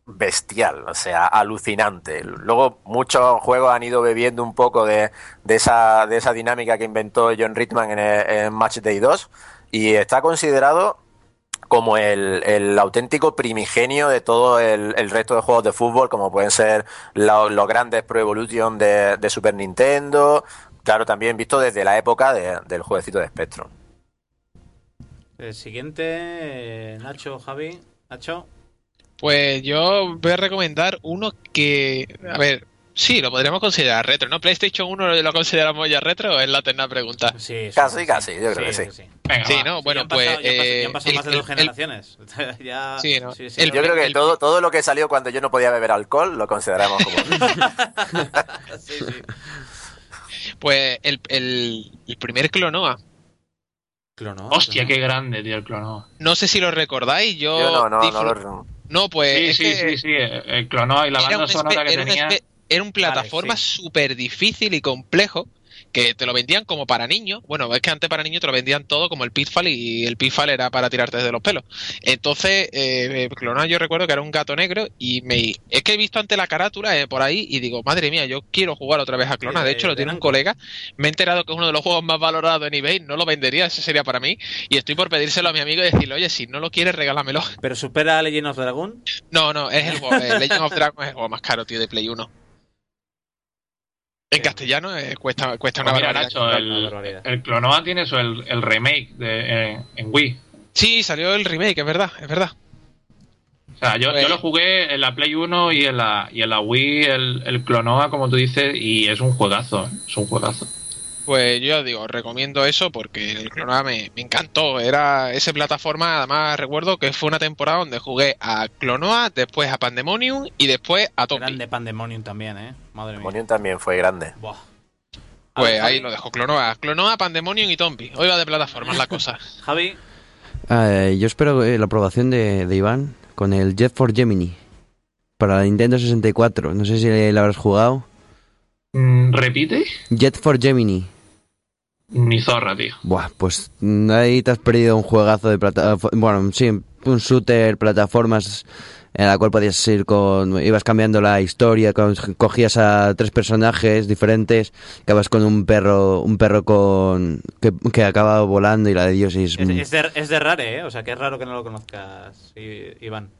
bestial, o sea, alucinante. Luego muchos juegos han ido bebiendo un poco de, esa, de esa dinámica que inventó John Ritman en, en Match Day 2 y está considerado como el, auténtico primigenio de todo el, resto de juegos de fútbol, como pueden ser los grandes Pro Evolution de, Super Nintendo, claro, también visto desde la época del jueguecito de Spectrum. El siguiente, Nacho, Javi. Nacho. Pues yo voy a recomendar uno que, a ver, Sí, lo podríamos considerar retro, ¿no? ¿PlayStation 1 lo consideramos ya retro o es la eterna pregunta? Sí, casi, casi, yo creo que sí. Sí, ¿no? Bueno, pues... ya han pasado, más de dos generaciones. sí, ¿no? yo creo que todo, todo lo que salió cuando yo no podía beber alcohol lo consideramos como... sí, sí. Pues el, el, el primer Clonoa. Clonoa. Hostia, qué grande, tío, el Clonoa. No sé si lo recordáis, yo... yo no, no, no lo... No, pues... Sí, sí, sí, sí, el Clonoa y la banda sonora que tenía era un plataforma súper difícil y complejo que te lo vendían como para niños. Bueno, es que antes para niños te lo vendían todo como el Pitfall y el Pitfall era para tirarte desde los pelos. Entonces, eh, yo recuerdo que era un gato negro y me es que he visto ante la carátula eh, por ahí y digo, madre mía, yo quiero jugar otra vez a Clona. De hecho, lo tiene un colega. Me he enterado que es uno de los juegos más valorados en eBay. No lo vendería, ese sería para mí. Y estoy por pedírselo a mi amigo y decirle, oye, si no lo quieres, regálamelo. ¿Pero supera a Legend of Dragon? No, no, es el, eh, Legend of Dragon es el juego más caro, tío, de Play 1. En castellano eh, cuesta, cuesta una barbaridad. el, Clonoa tiene eso, el, remake de, eh, en Wii. Sí, salió el remake, es verdad, es verdad. O sea, yo, yo pues- lo jugué en la Play 1 y en la, y en la Wii, el, el Clonoa, como tú dices, y es un juegazo, es un juegazo. Pues yo digo, recomiendo eso porque el Clonoa me, encantó. Era esa plataforma, además recuerdo que fue una temporada donde jugué a Clonoa, después a Pandemonium y después a Tombi. Grande Pandemonium también, ¿eh? Madre mía. Pandemonium también fue grande. Pues ahí lo dejo, Clonoa. Clonoa, Pandemonium y Tombi. Hoy va de plataformas la cosa. Javi. Ah, yo espero eh, la aprobación de, Iván con el Jet for Gemini para la Nintendo 64. No sé si la habrás jugado. Mm, ¿Repite? Jet for Gemini. Ni zorra, tío. Buah, pues ahí te has perdido un juegazo de plataforma. Bueno, sí, un shooter, plataformas en la cual podías ir con. ibas cambiando la historia, cogías a tres personajes diferentes, acabas con un perro, un perro con. que, que acaba volando y la de Dios es. Es, de, es de rare, ¿eh? O sea, que es raro que no lo conozcas, Iván.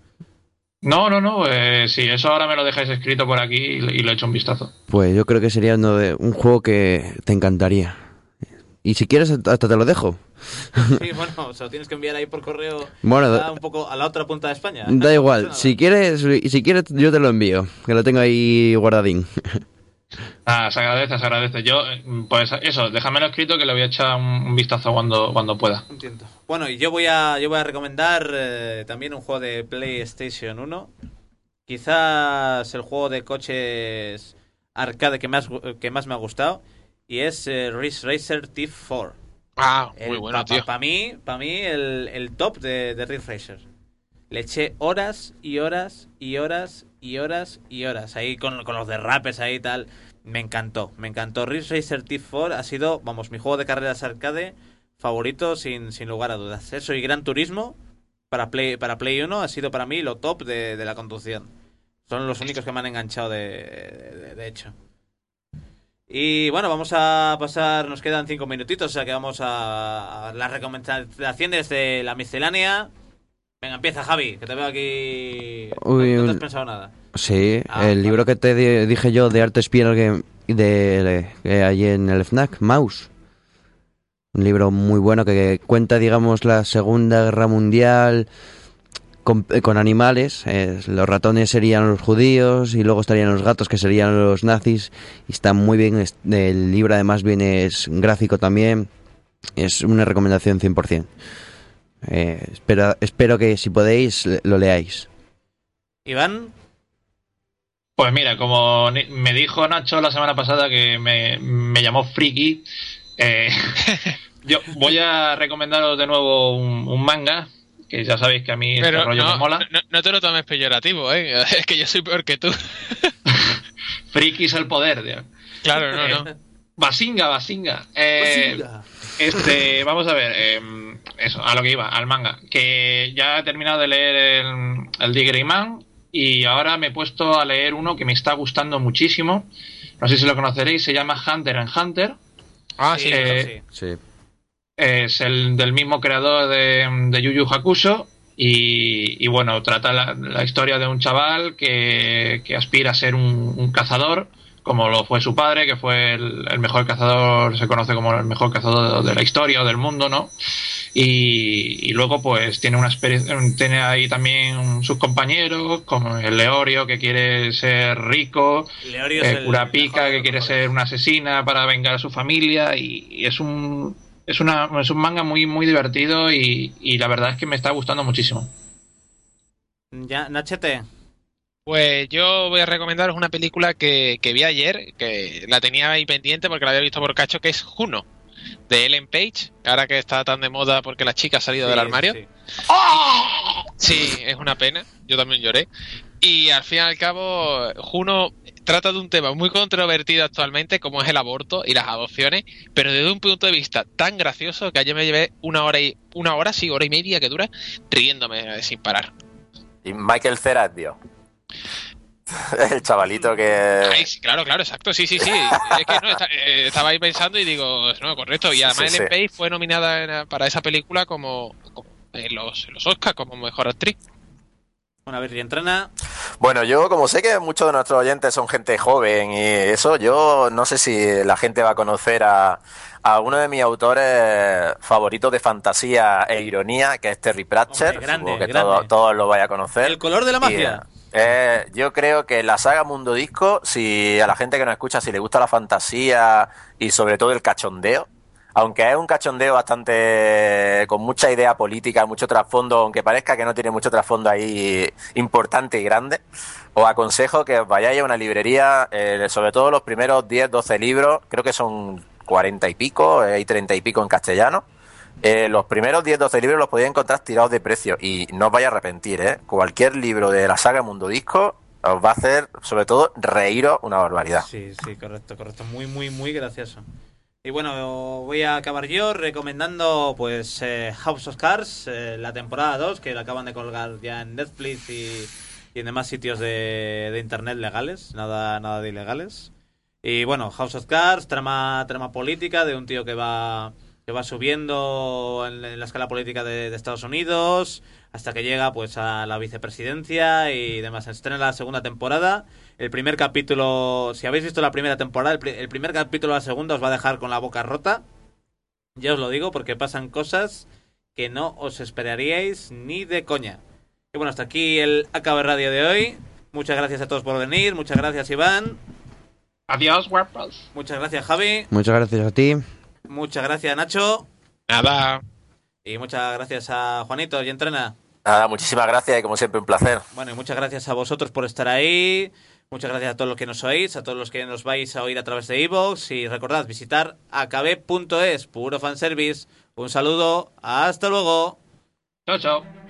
No, no, no. Eh, sí, eso ahora me lo dejáis escrito por aquí y, y lo he hecho un vistazo. Pues yo creo que sería uno de, un juego que te encantaría. Y si quieres, hasta te lo dejo. Sí, bueno, o sea, tienes que enviar ahí por correo bueno, un poco a la otra punta de España. Da igual, si quieres, si quieres yo te lo envío, que lo tengo ahí guardadín. Ah, se agradece, se agradece. Yo, pues eso, déjamelo escrito que le voy a echar un, vistazo cuando, cuando pueda. Entiendo. Bueno, y yo voy a, yo voy a recomendar eh, también un juego de PlayStation 1 quizás el juego de coches arcade que más, que más me ha gustado y es eh, Ridge Racer Thief 4. Ah, El- muy bueno, pa- tío. Para mí, para mí el, el top de, de Ridge Racer. Le eché horas y horas y horas y horas y horas. Ahí con, con los derrapes ahí y tal. Me encantó, me encantó. Ridge Racer Thief 4 ha sido, vamos, mi juego de carreras arcade favorito sin, sin lugar a dudas. Eso y Gran Turismo para Play, para Play 1 ha sido para mí lo top de, de la conducción. Son los únicos que me han enganchado de, de- de hecho. Y bueno, vamos a pasar, nos quedan cinco minutitos, o sea que vamos a, a las recomendaciones de la miscelánea. Venga, empieza Javi, que te veo aquí... Uy, no, no te has pensado nada. Sí, Ah, el libro que te di- dije yo de arte Spielberg que, de, que hay en el FNAC, Mouse. Un libro muy bueno que cuenta, digamos, la Segunda Guerra Mundial con, eh, con animales. Eh, los ratones serían los judíos y luego estarían los gatos que serían los nazis. Y está muy bien. es- El libro además viene es gráfico también. Es una recomendación 100%. Eh, espero, espero que si podéis lo leáis. Iván, Pues mira, como me dijo Nacho la semana pasada que me, me llamó friki, eh, yo voy a recomendaros de nuevo un, un manga, que ya sabéis que a mí este rollo no, me mola. no, no te lo tomes peyorativo, ¿eh? Es que yo soy peor que tú. Friki es el poder, tío. Claro, no, no. Basinga, Basinga. Eh, Este, vamos a ver, eh, eso, a lo que iba, al manga. Que ya he terminado de leer el, el Man y ahora me he puesto a leer uno que me está gustando muchísimo. No sé si lo conoceréis, se llama Hunter and Hunter. Ah, sí, sí. eh, sí. Sí. Es el del mismo creador de, de Yu Yu Hakusho. Y, y bueno, trata la, la historia de un chaval que, que aspira a ser un, un cazador, como lo fue su padre, que fue el, el mejor cazador, se conoce como el mejor cazador de la historia o del mundo, ¿no? Y, y luego pues tiene una experiencia, tiene ahí también sus compañeros, como el Leorio que quiere ser rico, eh, el Kurapika mejor de que quiere ser una asesina para vengar a su familia y, y es un es una es un manga muy muy divertido y, y la verdad es que me está gustando muchísimo. Ya, Nachete. Pues yo voy a recomendaros una película que, que vi ayer, que la tenía ahí pendiente porque la había visto por cacho, que es Juno, de Ellen Page, ahora que está tan de moda porque la chica ha salido del Sí, armario. sí. Sí, es una pena. Yo también lloré. Y al fin y al cabo, Juno trata de un tema muy controvertido actualmente, como es el aborto y las adopciones, pero desde un punto de vista tan gracioso que ayer me llevé una hora y una hora, sí, hora y media que dura, riéndome sin parar. Y Michael Cera, tío. El chavalito que. Ay, sí, claro, claro, exacto, sí, sí, sí. Es que no, está- eh, estaba ahí pensando y digo, no, correcto. Y además Sí, Ellen sí. Page fue nominada para esa película como, como en los, en los Oscars como mejor actriz. Una vez y entrena. Bueno, yo como sé que muchos de nuestros oyentes son gente joven y eso, yo no sé si la gente va a conocer a, a uno de mis autores favoritos de fantasía e ironía, que es Terry Pratchett. Hombre, grande, Supongo que grande. todo- todos lo vaya a conocer. El color de la Y, magia. eh, yo creo que la saga Mundo Disco, si a la gente que nos escucha, si le gusta la fantasía y sobre todo el cachondeo, aunque es un cachondeo bastante con mucha idea política, mucho trasfondo, aunque parezca que no tiene mucho trasfondo ahí importante y grande, os aconsejo que os vayáis a una librería, eh, sobre todo los primeros 10, 12 libros, creo que son 40 y pico, eh, hay 30 y pico en castellano. Eh, los primeros 10, 12 libros los podéis encontrar tirados de precio y no os vais a arrepentir, ¿eh? Cualquier libro de la saga Mundo Disco os va a hacer, sobre todo, reíros una barbaridad. Sí, sí, correcto, correcto. Muy, muy, muy gracioso. Y bueno, voy a acabar yo recomendando pues eh, House of Cards, eh, la temporada 2, que la acaban de colgar ya en Netflix y, y en demás sitios de, internet legales, nada, nada de ilegales. Y bueno, House of Cards, trama, trama política de un tío que va, que va subiendo en, la escala política de, de Estados Unidos hasta que llega pues a la vicepresidencia y demás. Estrena la segunda temporada. El primer capítulo, si habéis visto la primera temporada, el, pri- el primer capítulo de la segunda os va a dejar con la boca rota. Ya os lo digo porque pasan cosas que no os esperaríais ni de coña. Y bueno, hasta aquí el AKB Radio de hoy. Muchas gracias a todos por venir. Muchas gracias Iván. Adiós, guapos. Muchas gracias Javi. Muchas gracias a ti. Muchas gracias Nacho. Nada. Y muchas gracias a Juanito y Entrena. Nada, muchísimas gracias y como siempre un placer. Bueno, y muchas gracias a vosotros por estar ahí. Muchas gracias a todos los que nos oís, a todos los que nos vais a oír a través de iVoox y recordad visitar akb.es, puro fanservice. Un saludo, hasta luego. Chao, chao.